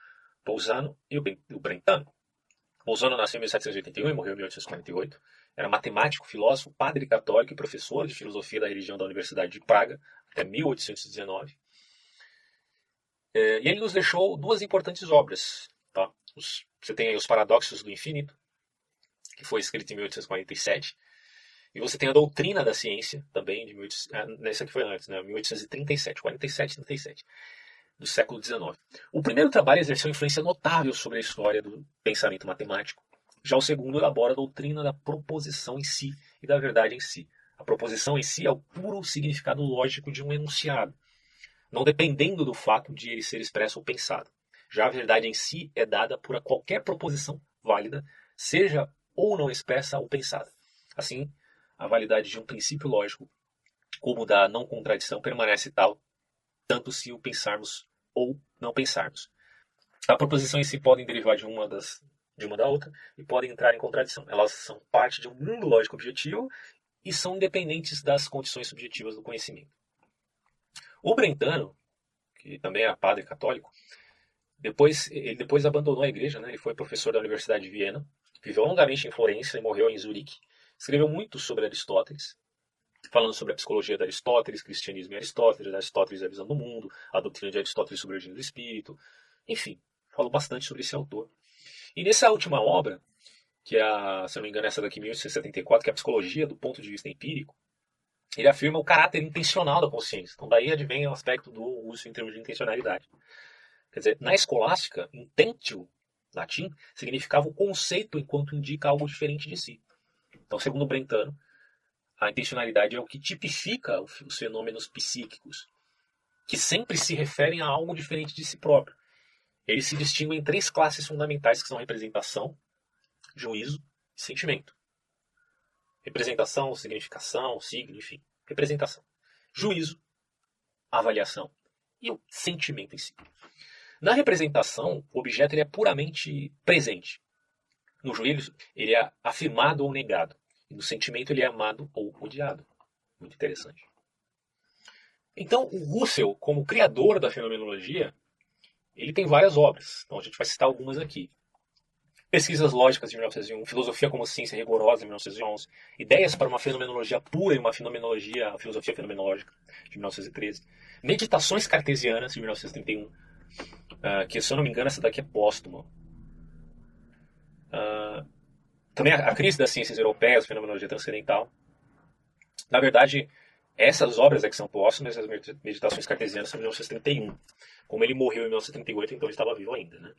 Bolzano e o Brentano. Bolzano nasceu em 1781 e morreu em 1848. Era matemático, filósofo, padre católico e professor de filosofia da religião da Universidade de Praga até 1819. É, e ele nos deixou duas importantes obras. Tá? Os, você tem aí Os Paradoxos do Infinito, que foi escrito em 1847, e você tem a doutrina da ciência, também, de 18, ah, nessa que foi antes, né, 1837, 47, 37, do século XIX. O primeiro trabalho exerceu influência notável sobre a história do pensamento matemático. Já o segundo elabora a doutrina da proposição em si e da verdade em si, A proposição em si é o puro significado lógico de um enunciado, não dependendo do fato de ele ser expresso ou pensado. Já a verdade em si é dada por qualquer proposição válida, seja ou não expressa ou pensada. Assim, a validade de um princípio lógico, como da não contradição, permanece tal, tanto se o pensarmos ou não pensarmos. A proposição em si podem derivar de uma das de uma da outra e podem entrar em contradição. Elas são parte de um mundo lógico objetivo e são independentes das condições subjetivas do conhecimento. O Brentano, que também era padre católico, depois ele depois abandonou a igreja, né? Ele foi professor da Universidade de Viena, viveu longamente em Florença e morreu em Zurique. Escreveu muito sobre Aristóteles, falando sobre a psicologia de Aristóteles, cristianismo e Aristóteles, Aristóteles e a visão do mundo, a doutrina de Aristóteles sobre a origem do espírito. Enfim, falou bastante sobre esse autor. E nessa última obra, que é, a, se não me engano, essa daqui, 1874, que é a psicologia do ponto de vista empírico, ele afirma o caráter intencional da consciência. Então, daí advém o aspecto do uso em termos de intencionalidade. Quer dizer, na escolástica, intentio, latim, significava o conceito enquanto indica algo diferente de si. Então, segundo Brentano, a intencionalidade é o que tipifica os fenômenos psíquicos, que sempre se referem a algo diferente de si próprio. Eles se distinguem em três classes fundamentais que são representação, juízo e sentimento. Representação, significação, signo, enfim. Representação. Juízo, avaliação e o sentimento em si. Na representação, o objeto ele é puramente presente. No juízo, ele é afirmado ou negado. E no sentimento, ele é amado ou odiado. Muito interessante. Então, o Russell, como criador da fenomenologia, ele tem várias obras. Então, a gente vai citar algumas aqui. Pesquisas Lógicas de 1901, Filosofia como Ciência Rigorosa de 1911, Ideias para uma Fenomenologia Pura e uma Fenomenologia, Filosofia Fenomenológica de 1913, Meditações Cartesianas de 1931, uh, ah, que se eu não me engano essa daqui é póstuma. Também a, a, Crise das Ciências Europeias, Fenomenologia Transcendental. Na verdade, essas obras é que são póstumas, as Meditações Cartesianas de 1931. Como ele morreu em 1938, então ele estava vivo ainda, né?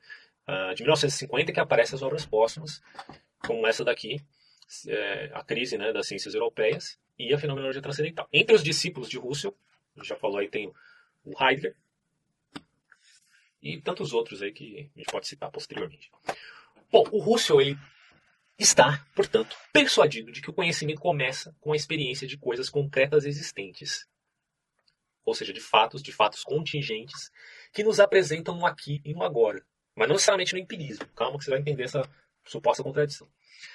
uh, de 1950 que aparecem as obras póstumas, como essa daqui, é, a crise né, das ciências europeias e a fenomenologia transcendental. Entre os discípulos de Russell, já falou aí, tem o Heidegger e tantos outros aí que a gente pode citar posteriormente. Bom, o Russell ele está, portanto, persuadido de que o conhecimento começa com a experiência de coisas concretas existentes, ou seja, de fatos, de fatos contingentes que nos apresentam no aqui e no agora, mas não necessariamente no empirismo. Calma que você vai entender essa suposta contradição.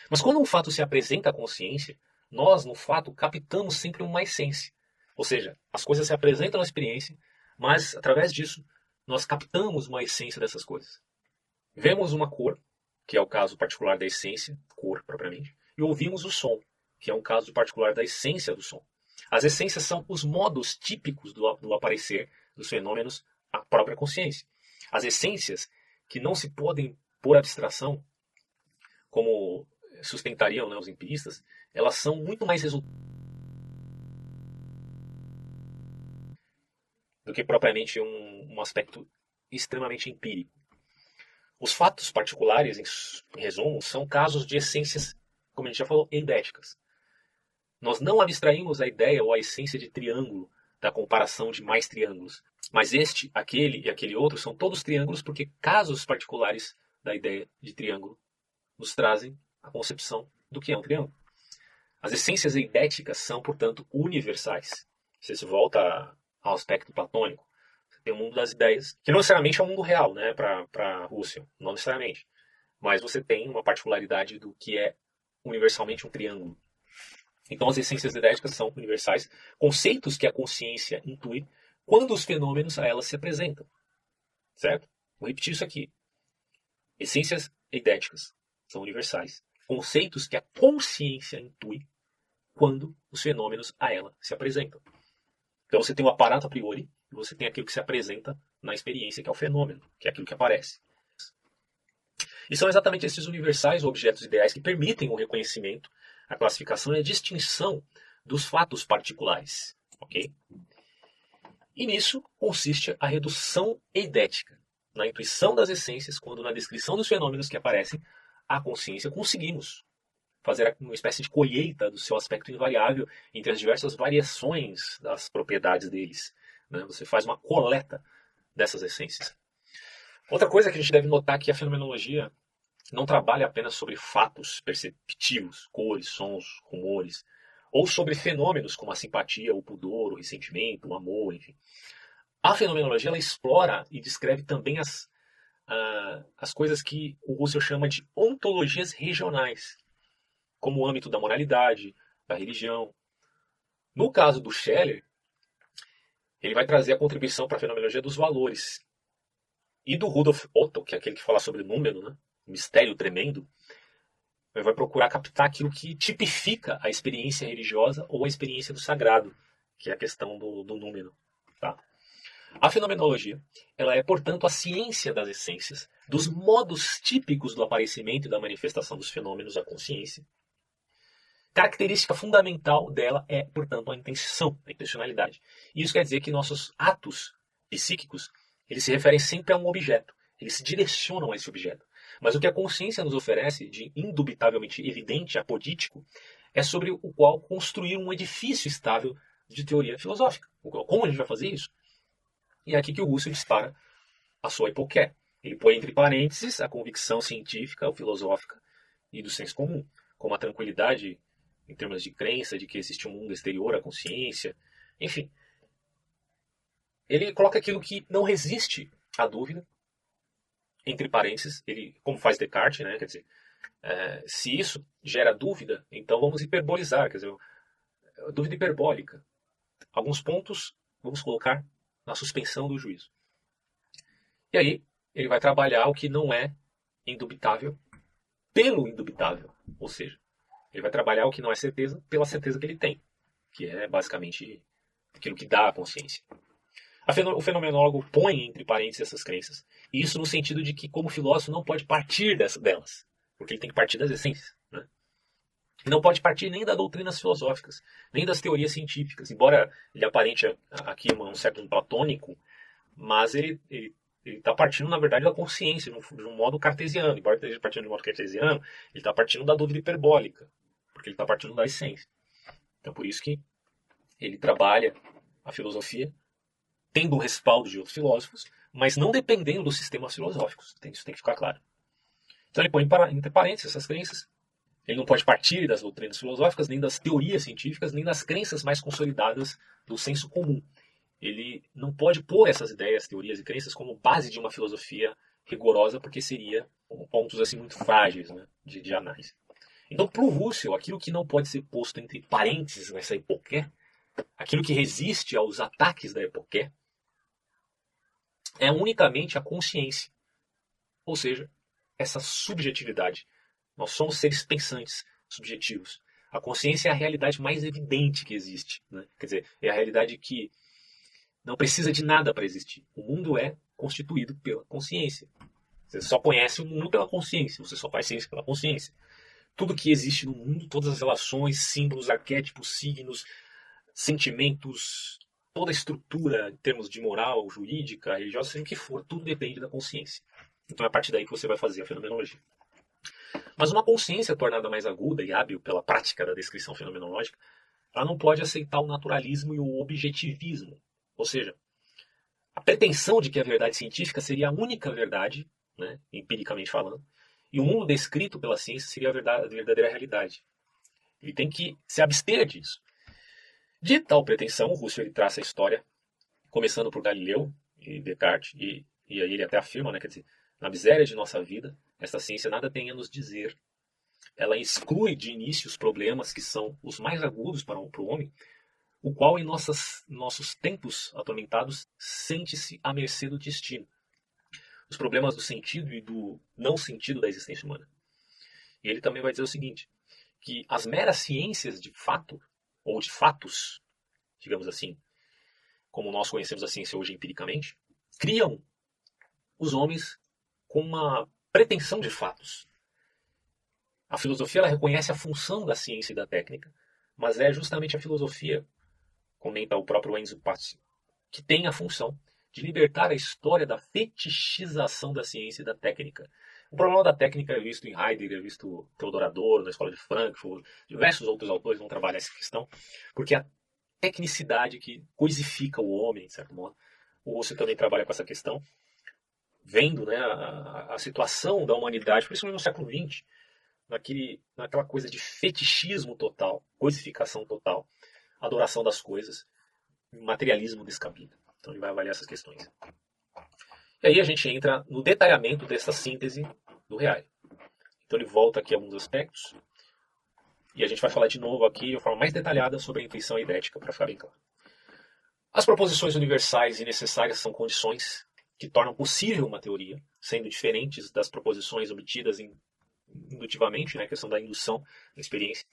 Mas quando um fato se apresenta à consciência, nós, no fato, captamos sempre uma essência. Ou seja, as coisas se apresentam à experiência, mas através disso nós captamos uma essência dessas coisas. Vemos uma cor, que é o caso particular da essência, cor propriamente, e ouvimos o som, que é um caso particular da essência do som. As essências são os modos típicos do, do aparecer dos fenômenos à própria consciência. As essências que não se podem, por abstração, como sustentariam né, os empiristas, elas são muito mais resultados do que propriamente um, um aspecto extremamente empírico. Os fatos particulares, em, resumo, são casos de essências, como a gente já falou, eidéticas. Nós não abstraímos a ideia ou a essência de triângulo da comparação de mais triângulos. Mas este, aquele e aquele outro são todos triângulos porque casos particulares da ideia de triângulo nos trazem a concepção do que é um triângulo. As essências eidéticas são, portanto, universais. Você se volta ao aspecto platônico. Tem o mundo das ideias, que não necessariamente é o mundo real, né, para Russell, não necessariamente. Mas você tem uma particularidade do que é universalmente um triângulo. Então, as essências idéticas são universais, conceitos que a consciência intui quando os fenômenos a elas se apresentam. Certo? Vou repetir isso aqui. Essências eidéticas são universais, conceitos que a consciência intui quando os fenômenos a ela se apresentam. Então você tem o aparato a priori você tem aquilo que se apresenta na experiência, que é o fenômeno, que é aquilo que aparece. E são exatamente esses universais objetos ideais que permitem o reconhecimento a classificação é a distinção dos fatos particulares. Ok? E nisso consiste a redução eidética, na intuição das essências, quando na descrição dos fenômenos que aparecem, a consciência conseguimos fazer uma espécie de colheita do seu aspecto invariável entre as diversas variações das propriedades deles. Né? Você faz uma coleta dessas essências. Outra coisa que a gente deve notar é que a fenomenologia não trabalha apenas sobre fatos perceptivos, cores, sons, rumores, ou sobre fenômenos como a simpatia, o pudor, o ressentimento, o amor, enfim. A fenomenologia ela explora e descreve também as, uh, as coisas que o Russell chama de ontologias regionais, como o âmbito da moralidade, da religião. No caso do Scheller, ele vai trazer a contribuição para a fenomenologia dos valores. E do Rudolf Otto, que é aquele que fala sobre número, né? mistério tremendo, ele vai procurar captar aquilo que tipifica a experiência religiosa ou a experiência do sagrado, que é a questão do, do número. Tá? A fenomenologia ela é, portanto, a ciência das essências, dos modos típicos do aparecimento e da manifestação dos fenômenos da consciência. Característica fundamental dela é, portanto, a intenção, a intencionalidade. E isso quer dizer que nossos atos psíquicos eles se referem sempre a um objeto, eles se direcionam a esse objeto. Mas o que a consciência nos oferece de indubitavelmente evidente, apodítico, é sobre o qual construir um edifício estável de teoria filosófica. Como a gente vai fazer isso? E é aqui que o Russell dispara a sua hipoqué. Ele põe entre parênteses a convicção científica ou filosófica e do senso comum, como a tranquilidade em termos de crença de que existe um mundo exterior à consciência, enfim. Ele coloca aquilo que não resiste à dúvida entre parênteses, ele, como faz Descartes, né? Quer dizer, é, se isso gera dúvida, então vamos hiperbolizar, quer dizer, dúvida hiperbólica. Alguns pontos vamos colocar na suspensão do juízo. E aí ele vai trabalhar o que não é indubitável pelo indubitável, ou seja, ele vai trabalhar o que não é certeza pela certeza que ele tem, que é basicamente aquilo que dá a consciência. O fenomenólogo põe entre parênteses essas crenças. E isso no sentido de que, como filósofo, não pode partir delas. Porque ele tem que partir das essências. Né? Não pode partir nem das doutrinas filosóficas, nem das teorias científicas. Embora ele aparente aqui um certo platônico, mas ele está partindo, na verdade, da consciência, de um modo cartesiano. Embora esteja partindo de um modo cartesiano, ele está partindo da dúvida hiperbólica, porque ele está partindo da essência. Então, por isso que ele trabalha a filosofia tendo o respaldo de outros filósofos, mas não dependendo dos sistemas filosóficos. Isso tem que ficar claro. Então ele põe entre parênteses essas crenças. Ele não pode partir das doutrinas filosóficas, nem das teorias científicas, nem das crenças mais consolidadas do senso comum. Ele não pode pôr essas ideias, teorias e crenças como base de uma filosofia rigorosa, porque seria pontos assim muito frágeis né, de, de análise. Então, para o Russell, aquilo que não pode ser posto entre parênteses nessa epoqué, aquilo que resiste aos ataques da epoqué, é unicamente a consciência. Ou seja, essa subjetividade. Nós somos seres pensantes, subjetivos. A consciência é a realidade mais evidente que existe. Né? Quer dizer, é a realidade que não precisa de nada para existir. O mundo é constituído pela consciência. Você só conhece o mundo pela consciência, você só faz ciência pela consciência. Tudo que existe no mundo, todas as relações, símbolos, arquétipos, signos, sentimentos, toda a estrutura em termos de moral, jurídica, religiosa, seja o que for, tudo depende da consciência. Então é a partir daí que você vai fazer a fenomenologia. Mas uma consciência tornada mais aguda e hábil pela prática da descrição fenomenológica, ela não pode aceitar o naturalismo e o objetivismo. Ou seja, a pretensão de que a verdade científica seria a única verdade, né, empiricamente falando, e o mundo descrito pela ciência seria a, verdade, a verdadeira realidade. Ele tem que se abster disso. De tal pretensão, Russell ele traça a história, começando por Galileu e Descartes, e, e aí ele até afirma, né, quer dizer, na miséria de nossa vida, esta ciência nada tem a nos dizer. Ela exclui de início os problemas que são os mais agudos para o homem, o qual em nossas, nossos tempos atormentados sente-se à mercê do destino. Os problemas do sentido e do não sentido da existência humana. E ele também vai dizer o seguinte, que as meras ciências de fato ou de fatos, digamos assim, como nós conhecemos a ciência hoje empiricamente, criam os homens com uma pretensão de fatos. A filosofia ela reconhece a função da ciência e da técnica, mas é justamente a filosofia, comenta o próprio Enzo Pazzi, que tem a função de libertar a história da fetichização da ciência e da técnica, O problema da técnica é visto em Heidegger, é visto Theodor na Escola de Frankfurt, diversos outros autores vão trabalhar essa questão, porque a tecnicidade que coisifica o homem, de certo modo. O Russell também trabalha com essa questão, vendo né, a, a situação da humanidade, principalmente no século XX, naquele, naquela coisa de fetichismo total, coisificação total, adoração das coisas, materialismo descabido. Então ele vai avaliar essas questões. E aí a gente entra no detalhamento dessa síntese do real. Então ele volta aqui a alguns aspectos. E a gente vai falar de novo aqui de forma mais detalhada sobre a intuição idética, para ficar bem claro. As proposições universais e necessárias são condições que tornam possível uma teoria, sendo diferentes das proposições obtidas indutivamente, né, a questão da indução da experiência.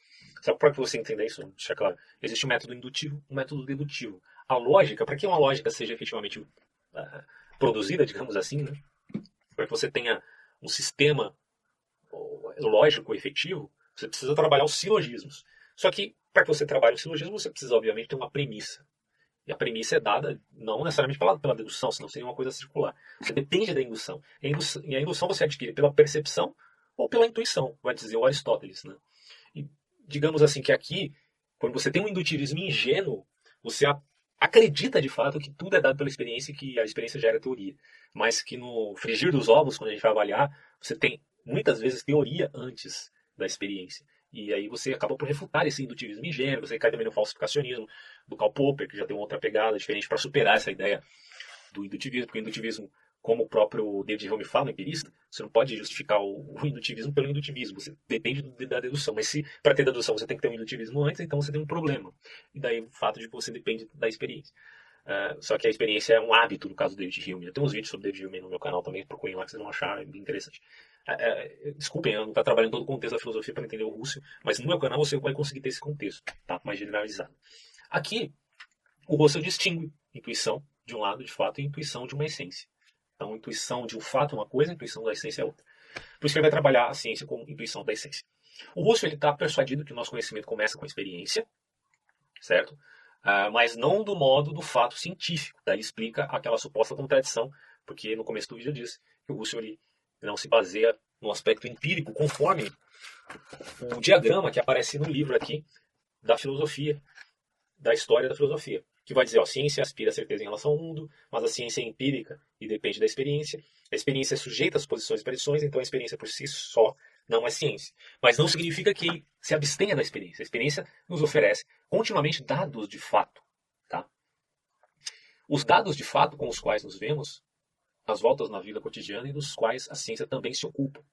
Só para você entender isso, deixar claro, existe um método indutivo um método dedutivo. A lógica, para que uma lógica seja efetivamente uh, produzida, digamos assim, né? para que você tenha um sistema lógico efetivo, você precisa trabalhar os silogismos. Só que, para que você trabalhe o silogismo, você precisa, obviamente, ter uma premissa. E a premissa é dada não necessariamente pela, pela dedução, senão seria uma coisa circular. Você depende da indução. E a indução, e a indução você adquire pela percepção ou pela intuição, vai dizer o Aristóteles. Né? Digamos assim que aqui, quando você tem um indutivismo ingênuo, você acredita de fato que tudo é dado pela experiência e que a experiência gera teoria. Mas que no frigir dos ovos, quando a gente vai avaliar, você tem muitas vezes teoria antes da experiência. E aí você acaba por refutar esse indutivismo ingênuo, você cai também no falsificacionismo do Karl Popper, que já tem outra pegada diferente para superar essa ideia do indutivismo, porque o indutivismo como o próprio David Hume fala, empirista, você não pode justificar o, o indutivismo pelo indutivismo, você depende do, da dedução. Mas se para ter dedução você tem que ter um indutivismo antes, então você tem um problema. E daí o fato de que você depende da experiência. Uh, só que a experiência é um hábito, no caso do David Hume. Tem uns vídeos sobre David Hume no meu canal também, procurem lá que vocês vão achar é bem interessante. Uh, uh, desculpem, eu não estou trabalhando todo o contexto da filosofia para entender o Russo, mas no meu canal você vai conseguir ter esse contexto, tá? mais generalizado. Aqui, o Russell distingue intuição de um lado, de fato, e intuição de uma essência. Então, intuição de um fato é uma coisa, intuição da essência é outra. Por isso que ele vai trabalhar a ciência como intuição da essência. O Russo está persuadido que o nosso conhecimento começa com a experiência, certo? Uh, mas não do modo do fato científico. Daí explica aquela suposta contradição, porque no começo do vídeo eu disse que o Russo ele não se baseia no aspecto empírico, conforme o diagrama que aparece no livro aqui da filosofia, da história da filosofia que vai dizer, ó, a ciência aspira a certeza em relação ao mundo, mas a ciência é empírica e depende da experiência. A experiência é sujeita às posições e predições, então a experiência por si só não é ciência. Mas não significa que se abstenha da experiência. A experiência nos oferece continuamente dados de fato. Tá? Os dados de fato com os quais nos vemos, as voltas na vida cotidiana e dos quais a ciência também se ocupa.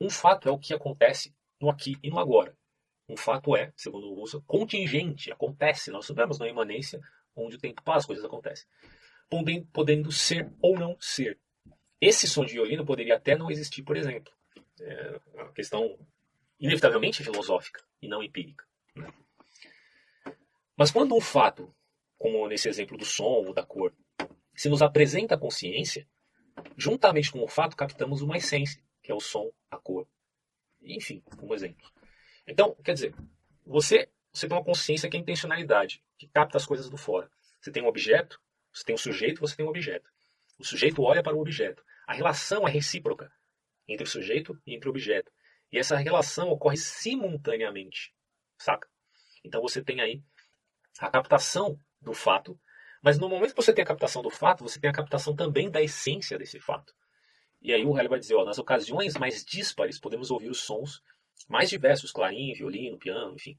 Um fato é o que acontece no aqui e no agora. Um fato é, segundo o Russo, contingente, acontece. Nós sabemos na imanência onde o tempo passa, as coisas acontecem. Podendo, podendo ser ou não ser. Esse som de violino poderia até não existir, por exemplo. É uma questão inevitavelmente filosófica e não empírica. Né? Mas quando um fato, como nesse exemplo do som ou da cor, se nos apresenta a consciência, juntamente com o fato captamos uma essência, que é o som, a cor. Enfim, como exemplo. Então, quer dizer, você, você tem uma consciência que é intencionalidade, que capta as coisas do fora. Você tem um objeto, você tem um sujeito, você tem um objeto. O sujeito olha para o objeto. A relação é recíproca entre o sujeito e entre o objeto. E essa relação ocorre simultaneamente, saca? Então você tem aí a captação do fato, mas no momento que você tem a captação do fato, você tem a captação também da essência desse fato. E aí o Hélio vai dizer, ó, nas ocasiões mais díspares podemos ouvir os sons mais diversos, clarim, violino, piano, enfim.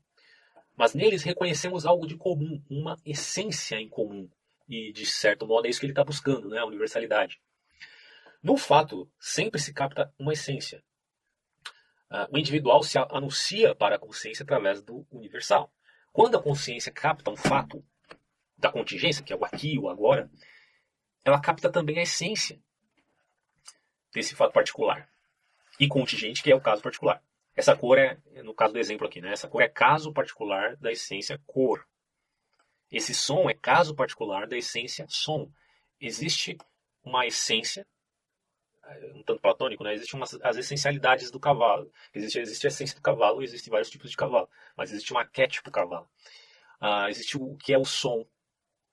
Mas neles reconhecemos algo de comum, uma essência em comum. E, de certo modo, é isso que ele está buscando, né? a universalidade. No fato, sempre se capta uma essência. Uh, o individual se anuncia para a consciência através do universal. Quando a consciência capta um fato da contingência, que é o aqui, o agora, ela capta também a essência desse fato particular. E contingente, que é o caso particular. Essa cor é, no caso do exemplo aqui, né? Essa cor é caso particular da essência cor. Esse som é caso particular da essência som. Existe uma essência, um tanto platônico, né? Existem umas, as essencialidades do cavalo. Existe, existe a essência do cavalo, existem vários tipos de cavalo. Mas existe um arquétipo cavalo. Uh, existe o que é o som.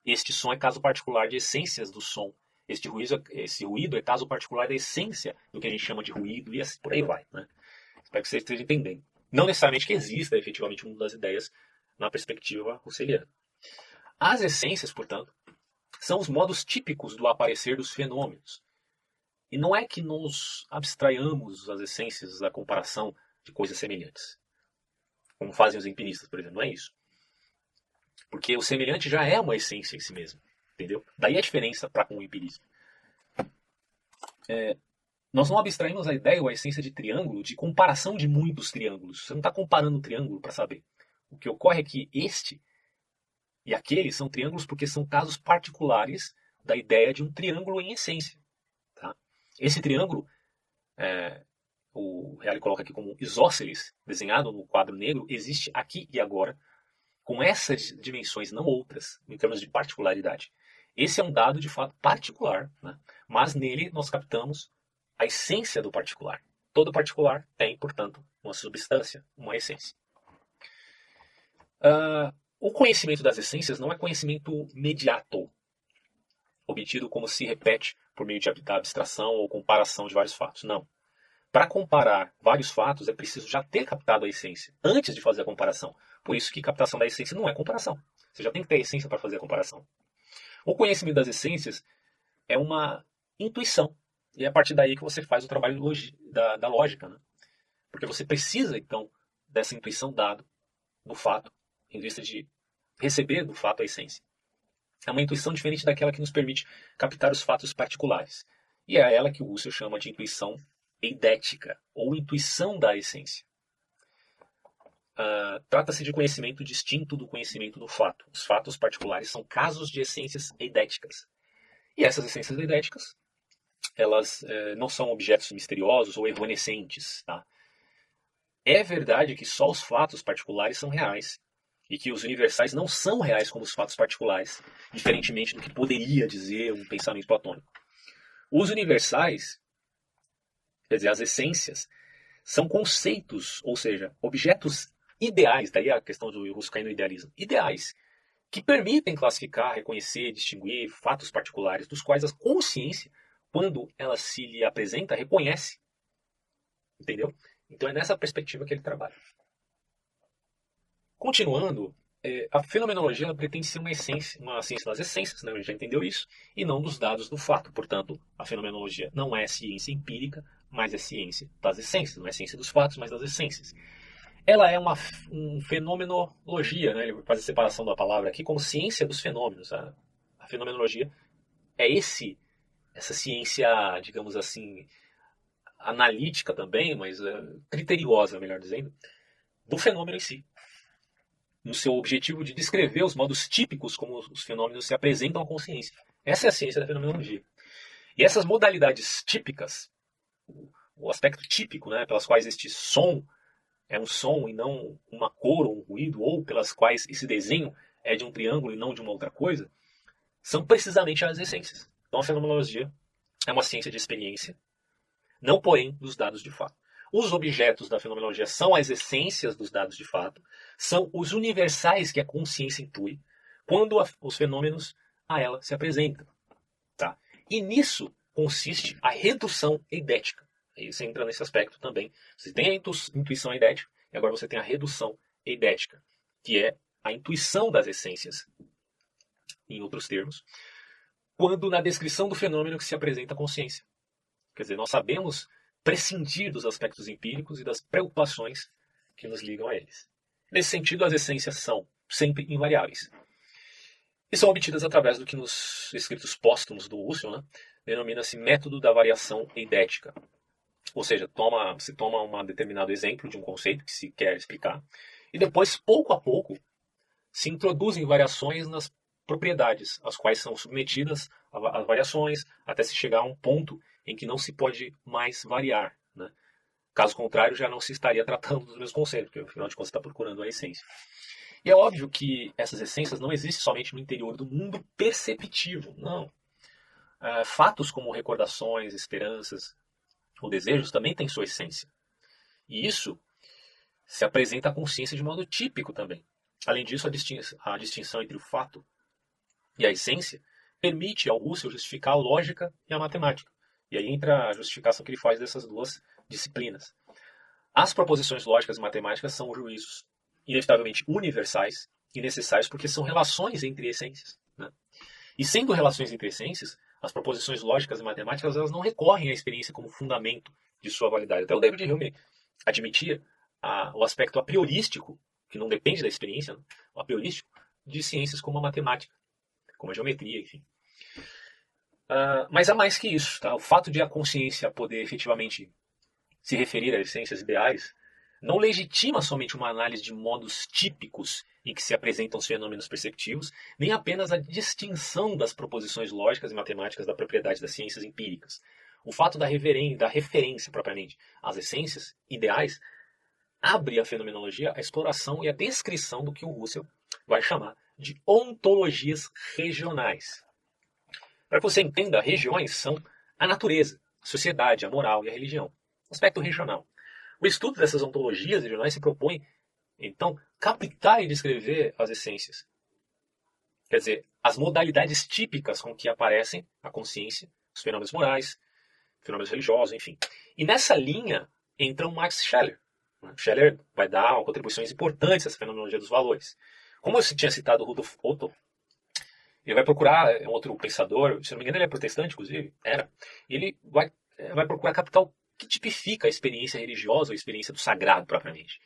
Este som é caso particular de essências do som. Este ruído, esse ruído é caso particular da essência do que a gente chama de ruído e assim por aí vai. Né? Espero que você esteja entendendo. Não necessariamente que exista efetivamente um mundo das ideias na perspectiva russeliana. As essências, portanto, são os modos típicos do aparecer dos fenômenos. E não é que nos abstraiamos as essências da comparação de coisas semelhantes, como fazem os empiristas, por exemplo, não é isso. Porque o semelhante já é uma essência em si mesmo, entendeu? Daí a diferença para com o empirismo. É, nós não abstraímos a ideia ou a essência de triângulo de comparação de muitos triângulos. Você não está comparando o triângulo para saber. O que ocorre é que este e aquele são triângulos porque são casos particulares da ideia de um triângulo em essência. Tá? Esse triângulo, é, o Reale coloca aqui como isósceles, desenhado no quadro negro, existe aqui e agora, com essas dimensões, não outras, em termos de particularidade. Esse é um dado de fato particular, né? mas nele nós captamos a essência do particular. Todo particular tem, portanto, uma substância, uma essência. Uh, o conhecimento das essências não é conhecimento mediato, obtido como se repete por meio de abstração ou comparação de vários fatos. Não. Para comparar vários fatos é preciso já ter captado a essência antes de fazer a comparação. Por isso que captação da essência não é comparação. Você já tem que ter a essência para fazer a comparação. O conhecimento das essências é uma intuição. E é a partir daí que você faz o trabalho da, da lógica. Né? Porque você precisa, então, dessa intuição dado do fato em vista de receber do fato a essência. É uma intuição diferente daquela que nos permite captar os fatos particulares. E é ela que o Husserl chama de intuição eidética, ou intuição da essência. Uh, Trata-se de conhecimento distinto do conhecimento do fato. Os fatos particulares são casos de essências eidéticas. E essas essências eidéticas, elas eh, não são objetos misteriosos ou evanescentes. Tá? É verdade que só os fatos particulares são reais e que os universais não são reais como os fatos particulares, diferentemente do que poderia dizer um pensamento platônico. Os universais, quer dizer, as essências, são conceitos, ou seja, objetos ideais, daí a questão do Russo cair no idealismo, ideais, que permitem classificar, reconhecer, distinguir fatos particulares, dos quais a consciência, quando ela se lhe apresenta, reconhece. Entendeu? Então é nessa perspectiva que ele trabalha. Continuando, é, a fenomenologia ela pretende ser uma essência, uma ciência das essências, né? a gente já entendeu isso, e não dos dados do fato. Portanto, a fenomenologia não é ciência empírica, mas é ciência das essências. Não é ciência dos fatos, mas das essências. Ela é uma um fenomenologia, né? ele faz a separação da palavra aqui, como ciência dos fenômenos. A, a fenomenologia é esse essa ciência, digamos assim, analítica também, mas uh, criteriosa, melhor dizendo, do fenômeno em si no seu objetivo de descrever os modos típicos como os fenômenos se apresentam à consciência. Essa é a ciência da fenomenologia. E essas modalidades típicas, o aspecto típico, né, pelas quais este som é um som e não uma cor ou um ruído, ou pelas quais esse desenho é de um triângulo e não de uma outra coisa, são precisamente as essências. Então a fenomenologia é uma ciência de experiência, não porém dos dados de fato. Os objetos da fenomenologia são as essências dos dados de fato, são os universais que a consciência intui quando a, os fenômenos a ela se apresentam. Tá? E nisso consiste a redução eidética. Aí você entra nesse aspecto também. Você tem a intuição eidética e agora você tem a redução eidética, que é a intuição das essências, em outros termos, quando na descrição do fenômeno que se apresenta a consciência. Quer dizer, nós sabemos prescindir dos aspectos empíricos e das preocupações que nos ligam a eles. Nesse sentido, as essências são sempre invariáveis. E são obtidas através do que nos escritos póstumos do Husserl né, denomina-se método da variação eidética. Ou seja, toma, se toma um determinado exemplo de um conceito que se quer explicar, e depois, pouco a pouco, se introduzem variações nas propriedades, as quais são submetidas a variações, até se chegar a um ponto em que não se pode mais variar. Né? Caso contrário, já não se estaria tratando dos mesmos conceitos, porque afinal de contas está procurando a essência. E é óbvio que essas essências não existem somente no interior do mundo perceptivo, não. É, fatos como recordações, esperanças ou desejos também têm sua essência. E isso se apresenta à consciência de modo típico também. Além disso, a distinção entre o fato e a essência permite ao Russell justificar a lógica e a matemática. E aí entra a justificação que ele faz dessas duas disciplinas. As proposições lógicas e matemáticas são juízos inevitavelmente universais e necessários porque são relações entre essências. Né? E sendo relações entre essências, as proposições lógicas e matemáticas elas não recorrem à experiência como fundamento de sua validade. Até o David Hume admitia a, o aspecto a priorístico, que não depende da experiência, né? o a priorístico, de ciências como a matemática, como a geometria, enfim. Uh, mas há mais que isso. Tá? O fato de a consciência poder efetivamente se referir a essências ideais não legitima somente uma análise de modos típicos em que se apresentam os fenômenos perceptivos, nem apenas a distinção das proposições lógicas e matemáticas da propriedade das ciências empíricas. O fato da, da referência propriamente às essências ideais abre a fenomenologia a exploração e a descrição do que o Russell vai chamar de ontologias regionais. Para que você entenda, regiões são a natureza, a sociedade, a moral e a religião. Aspecto regional. O estudo dessas ontologias regionais se propõe, então, captar e descrever as essências. Quer dizer, as modalidades típicas com que aparecem a consciência, os fenômenos morais, fenômenos religiosos, enfim. E nessa linha entra o Max Scheller. Scheller vai dar contribuições importantes a essa fenomenologia dos valores. Como eu tinha citado o Rudolf Otto, ele vai procurar, é um outro pensador, se não me engano ele é protestante, inclusive, era, ele vai, é, vai procurar captar o que tipifica a experiência religiosa a experiência do sagrado propriamente.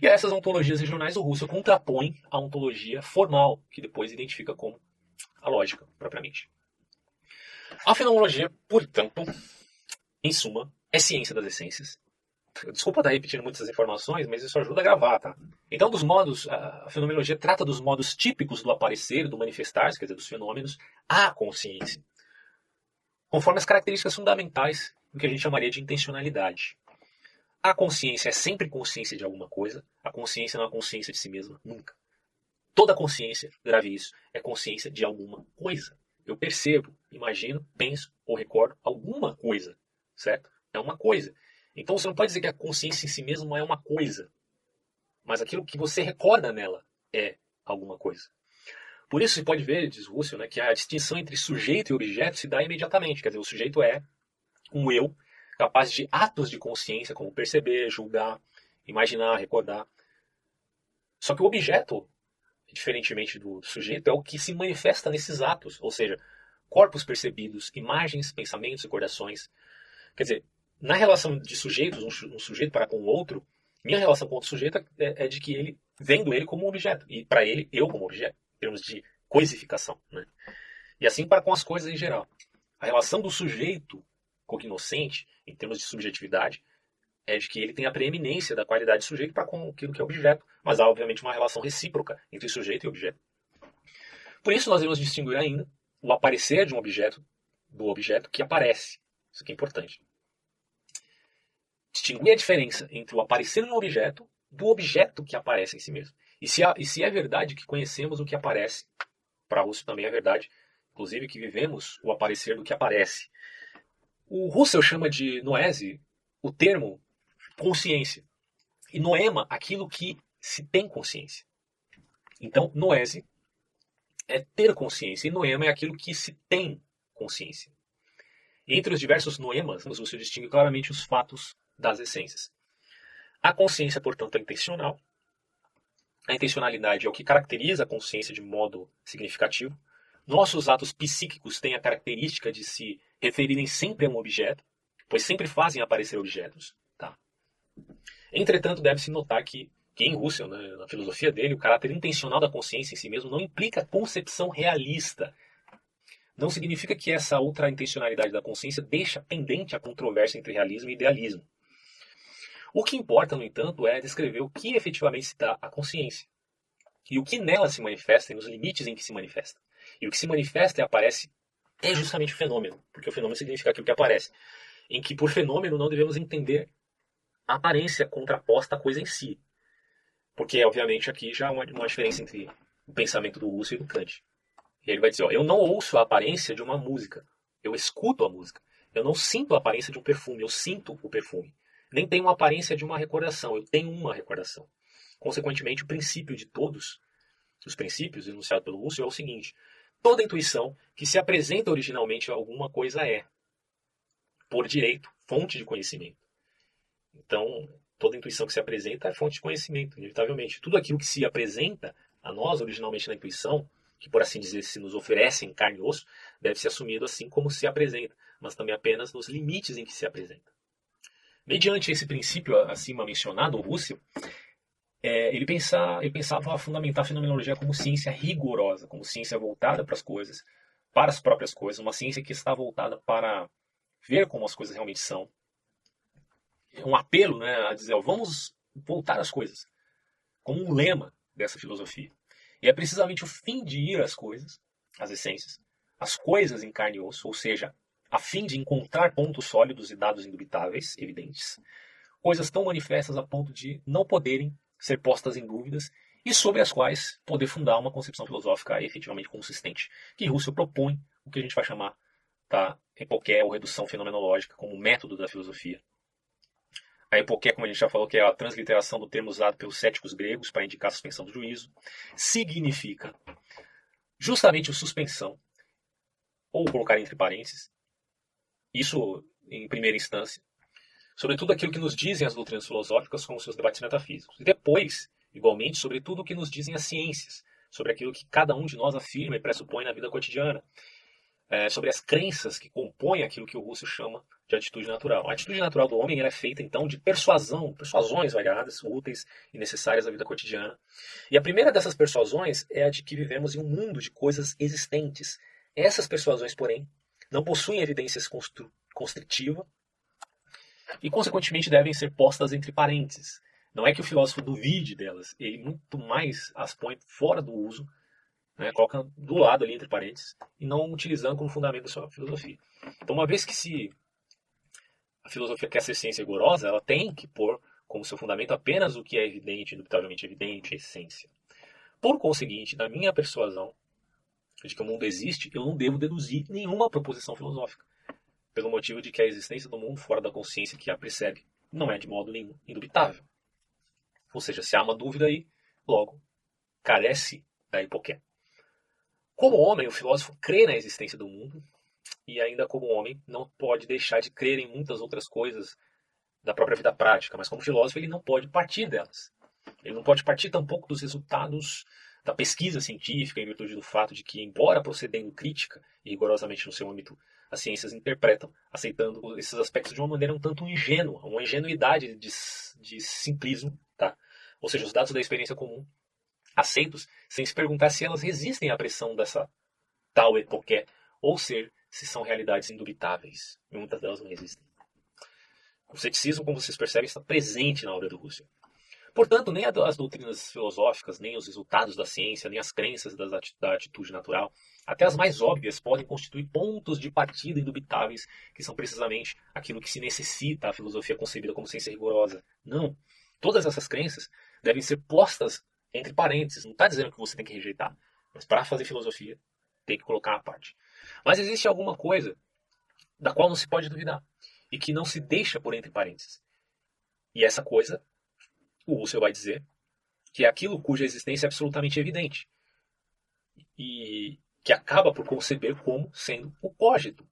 E essas ontologias regionais o Russell contrapõe a ontologia formal, que depois identifica como a lógica propriamente. A fenomenologia, portanto, em suma, é ciência das essências. Desculpa estar repetindo muitas informações, mas isso ajuda a gravar, tá? Então, dos modos, a fenomenologia trata dos modos típicos do aparecer, do manifestar, quer dizer, dos fenômenos, à consciência, conforme as características fundamentais do que a gente chamaria de intencionalidade. A consciência é sempre consciência de alguma coisa, a consciência não é consciência de si mesma, nunca. Toda consciência, grave isso, é consciência de alguma coisa. Eu percebo, imagino, penso ou recordo alguma coisa certo? É uma coisa. Então você não pode dizer que a consciência em si mesma é uma coisa, mas aquilo que você recorda nela é alguma coisa. Por isso você pode ver, diz Russell, né, que a distinção entre sujeito e objeto se dá imediatamente. Quer dizer, o sujeito é um eu capaz de atos de consciência, como perceber, julgar, imaginar, recordar. Só que o objeto, diferentemente do sujeito, é o que se manifesta nesses atos, ou seja, corpos percebidos, imagens, pensamentos, recordações. Quer dizer, na relação de sujeitos, um, sujeito para com o outro, minha relação com o outro sujeito é, é de que ele, vendo ele como um objeto, e para ele, eu como objeto, em termos de coisificação. Né? E assim para com as coisas em geral. A relação do sujeito cognoscente, em termos de subjetividade, é de que ele tem a preeminência da qualidade de sujeito para com aquilo que é objeto, mas há obviamente uma relação recíproca entre sujeito e objeto. Por isso nós devemos distinguir ainda o aparecer de um objeto do objeto que aparece. Isso aqui é importante. Distinguir a diferença entre o aparecer no objeto do objeto que aparece em si mesmo. E se, há, e se é verdade que conhecemos o que aparece, para Russell também é verdade, inclusive que vivemos o aparecer do que aparece. O Russell chama de noese o termo consciência. E noema, aquilo que se tem consciência. Então, noese é ter consciência, e noema é aquilo que se tem consciência. Entre os diversos noemas, você distingue claramente os fatos das essências. A consciência, portanto, é intencional. A intencionalidade é o que caracteriza a consciência de modo significativo. Nossos atos psíquicos têm a característica de se referirem sempre a um objeto, pois sempre fazem aparecer objetos. Tá? Entretanto, deve-se notar que, que em Russell, né, na filosofia dele, o caráter intencional da consciência em si mesmo não implica concepção realista não significa que essa outra intencionalidade da consciência deixa pendente a controvérsia entre realismo e idealismo. O que importa, no entanto, é descrever o que efetivamente se dá à consciência e o que nela se manifesta e nos limites em que se manifesta. E o que se manifesta e aparece é justamente o fenômeno, porque o fenômeno significa aquilo que aparece, em que por fenômeno não devemos entender a aparência contraposta à coisa em si. Porque, obviamente, aqui já há uma, uma diferença entre o pensamento do Russo e do Kant. E ele vai dizer: ó, eu não ouço a aparência de uma música, eu escuto a música. Eu não sinto a aparência de um perfume, eu sinto o perfume. Nem tenho a aparência de uma recordação, eu tenho uma recordação. Consequentemente, o princípio de todos os princípios enunciados pelo Lúcio é o seguinte: toda intuição que se apresenta originalmente a alguma coisa é, por direito, fonte de conhecimento. Então, toda intuição que se apresenta é fonte de conhecimento, inevitavelmente. Tudo aquilo que se apresenta a nós originalmente na intuição, que por assim dizer se nos oferece em carne e osso, deve ser assumido assim como se apresenta, mas também apenas nos limites em que se apresenta. Mediante esse princípio acima mencionado, o Russell, é, ele, ele pensava fundamentar a fenomenologia como ciência rigorosa, como ciência voltada para as coisas, para as próprias coisas, uma ciência que está voltada para ver como as coisas realmente são. Um apelo né, a dizer, ó, vamos voltar às coisas, como um lema dessa filosofia. E é precisamente o fim de ir às coisas, às essências, as coisas em carne e osso, ou seja, a fim de encontrar pontos sólidos e dados indubitáveis, evidentes, coisas tão manifestas a ponto de não poderem ser postas em dúvidas e sobre as quais poder fundar uma concepção filosófica efetivamente consistente, que Russell propõe o que a gente vai chamar da epoqué ou redução fenomenológica como método da filosofia. A epoqué, como a gente já falou, que é a transliteração do termo usado pelos céticos gregos para indicar a suspensão do juízo, significa justamente a suspensão, ou colocar entre parênteses, isso em primeira instância, sobre tudo aquilo que nos dizem as doutrinas filosóficas com seus debates metafísicos. E depois, igualmente, sobre tudo o que nos dizem as ciências, sobre aquilo que cada um de nós afirma e pressupõe na vida cotidiana, é, sobre as crenças que compõem aquilo que o Russo chama de atitude natural. A atitude natural do homem é feita, então, de persuasão, persuasões variadas, úteis e necessárias à vida cotidiana. E a primeira dessas persuasões é a de que vivemos em um mundo de coisas existentes. Essas persuasões, porém, não possuem evidências constritiva e, consequentemente, devem ser postas entre parênteses. Não é que o filósofo duvide delas, ele muito mais as põe fora do uso, né, coloca do lado ali entre parênteses, e não utilizando como fundamento da sua filosofia. Então, uma vez que se a filosofia quer ser ciência rigorosa, ela tem que pôr como seu fundamento apenas o que é evidente, indubitavelmente evidente, a essência. Por conseguinte, na minha persuasão de que o mundo existe, eu não devo deduzir nenhuma proposição filosófica pelo motivo de que a existência do mundo fora da consciência que a precede não é de modo nenhum indubitável. Ou seja, se há uma dúvida aí, logo carece da hipoqué. Como homem, o filósofo crê na existência do mundo e ainda como homem não pode deixar de crer em muitas outras coisas da própria vida prática, mas como filósofo ele não pode partir delas. Ele não pode partir tampouco dos resultados da pesquisa científica em virtude do fato de que, embora procedendo crítica e rigorosamente no seu âmbito as ciências interpretam, aceitando esses aspectos de uma maneira um tanto ingênua, uma ingenuidade de, de simplismo, tá? Ou seja, os dados da experiência comum aceitos sem se perguntar se elas resistem à pressão dessa tal epoqué, ou ser se são realidades indubitáveis. E muitas delas não resistem. O ceticismo, como vocês percebem, está presente na obra do Russell. Portanto, nem as doutrinas filosóficas, nem os resultados da ciência, nem as crenças da atitude natural, até as mais óbvias, podem constituir pontos de partida indubitáveis, que são precisamente aquilo que se necessita a filosofia concebida como ciência rigorosa. Não. Todas essas crenças devem ser postas entre parênteses. Não está dizendo que você tem que rejeitar, mas para fazer filosofia, tem que colocar a parte. Mas existe alguma coisa da qual não se pode duvidar e que não se deixa por entre parênteses. E essa coisa o Russell vai dizer que é aquilo cuja existência é absolutamente evidente e que acaba por conceber como sendo o cógito.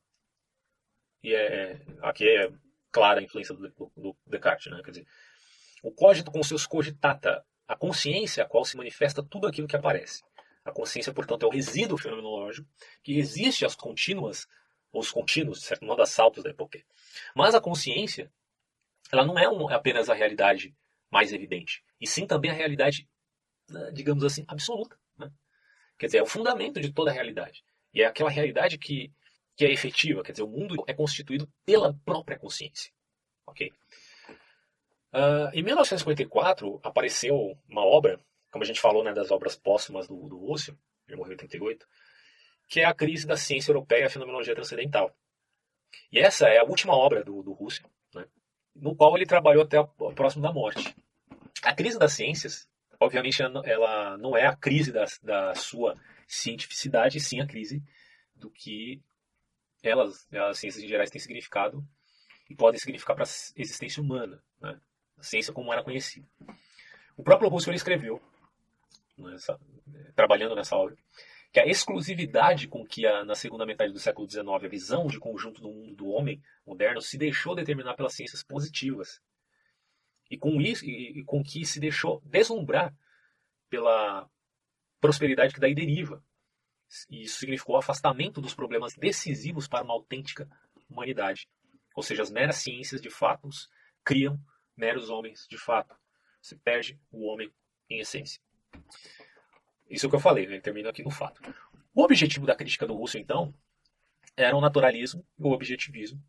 E é, aqui é clara a influência do, do Descartes, né? Quer dizer, o cógito com seus cogitata, a consciência a qual se manifesta tudo aquilo que aparece. A consciência, portanto, é o resíduo fenomenológico que resiste às contínuas, os contínuos, de certo modo, assaltos da época. Mas a consciência, ela não é um, apenas a realidade mais evidente, e sim também a realidade, né, digamos assim, absoluta. Né? Quer dizer, é o fundamento de toda a realidade. E é aquela realidade que, que é efetiva, quer dizer, o mundo é constituído pela própria consciência. Ok? Uh, em 1954 apareceu uma obra, como a gente falou né, das obras póstumas do, do ele morreu em 88, que é a crise da ciência europeia e a fenomenologia transcendental. E essa é a última obra do, do no qual ele trabalhou até próximo da morte. A crise das ciências, obviamente, ela não é a crise da, da sua cientificidade, sim a crise do que elas, as ciências em gerais, têm significado e podem significar para a existência humana, né? a ciência como era conhecida. O próprio Russell escreveu, nessa, trabalhando nessa obra, que a exclusividade com que a, na segunda metade do século XIX a visão de conjunto do mundo do homem moderno se deixou determinar pelas ciências positivas. E com isso, e, e com que se deixou deslumbrar pela prosperidade que daí deriva. E isso significou o afastamento dos problemas decisivos para uma autêntica humanidade. Ou seja, as meras ciências de fatos criam meros homens de fato. Se perde o homem em essência. Isso o que eu falei, né? termino aqui no fato. O objetivo da crítica do Russell, então, era o naturalismo e o objetivismo.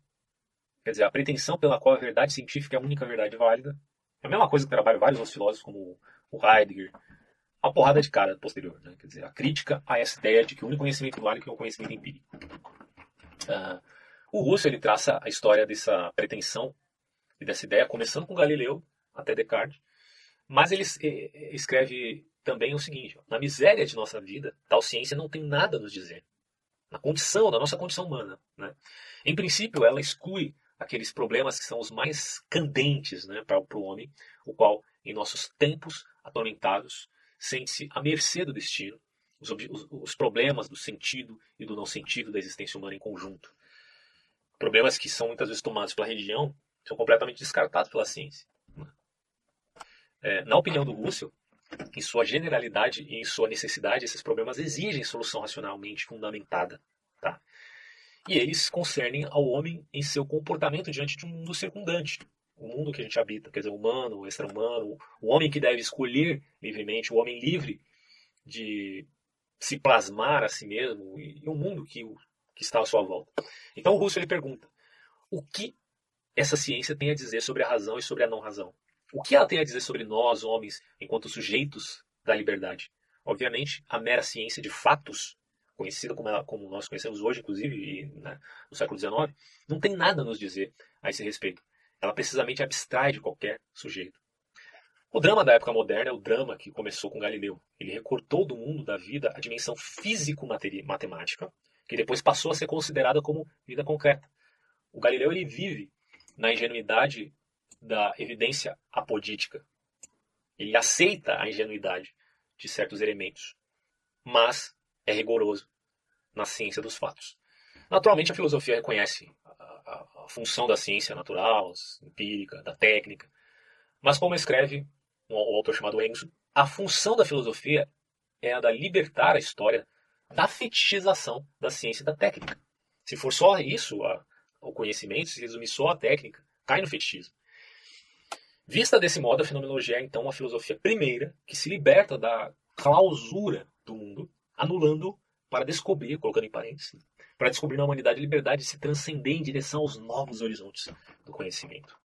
Quer dizer, a pretensão pela qual a verdade científica é a única verdade válida. É a mesma coisa que trabalham vários outros filósofos, como o Heidegger. A porrada de cara posterior. Né? Quer dizer, a crítica a essa ideia de que o único conhecimento válido é o conhecimento empírico. Uh, o Russell ele traça a história dessa pretensão e dessa ideia, começando com Galileu até Descartes. Mas ele escreve também o seguinte: na miséria de nossa vida, tal ciência não tem nada a nos dizer. Na condição, na nossa condição humana. Né? Em princípio, ela exclui aqueles problemas que são os mais candentes né, para o homem, o qual, em nossos tempos atormentados, sente-se à mercê do destino, os, os, os, problemas do sentido e do não sentido da existência humana em conjunto. Problemas que são muitas vezes tomados pela religião são completamente descartados pela ciência. Né? É, na opinião do Russell, em sua generalidade e em sua necessidade, esses problemas exigem solução racionalmente fundamentada. Tá? E eles concernem ao homem em seu comportamento diante de um mundo circundante, o mundo que a gente habita, quer dizer, humano, extra-humano, o homem que deve escolher livremente, o homem livre de se plasmar a si mesmo e, o mundo que, que está à sua volta. Então o Russo ele pergunta: o que essa ciência tem a dizer sobre a razão e sobre a não razão? O que ela tem a dizer sobre nós, homens, enquanto sujeitos da liberdade? Obviamente, a mera ciência de fatos, conhecida como, ela, como nós conhecemos hoje, inclusive né, no século XIX, não tem nada a nos dizer a esse respeito. Ela precisamente abstrai de qualquer sujeito. O drama da época moderna é o drama que começou com Galileu. Ele recortou do mundo da vida a dimensão físico-matemática, que depois passou a ser considerada como vida concreta. O Galileu ele vive na ingenuidade da evidência apodítica. Ele aceita a ingenuidade de certos elementos, mas é rigoroso na ciência dos fatos. Naturalmente, a filosofia reconhece a, a, a função da ciência natural, empírica, da técnica, mas como escreve um, autor chamado Enzo, a função da filosofia é a da libertar a história da fetichização da ciência e da técnica. Se for só isso, a, o conhecimento, se resumir só a técnica, cai no fetichismo. Vista desse modo, a fenomenologia é então uma filosofia primeira que se liberta da clausura do mundo, anulando para descobrir, colocando em parênteses, para descobrir na humanidade a liberdade de se transcender em direção aos novos horizontes do conhecimento.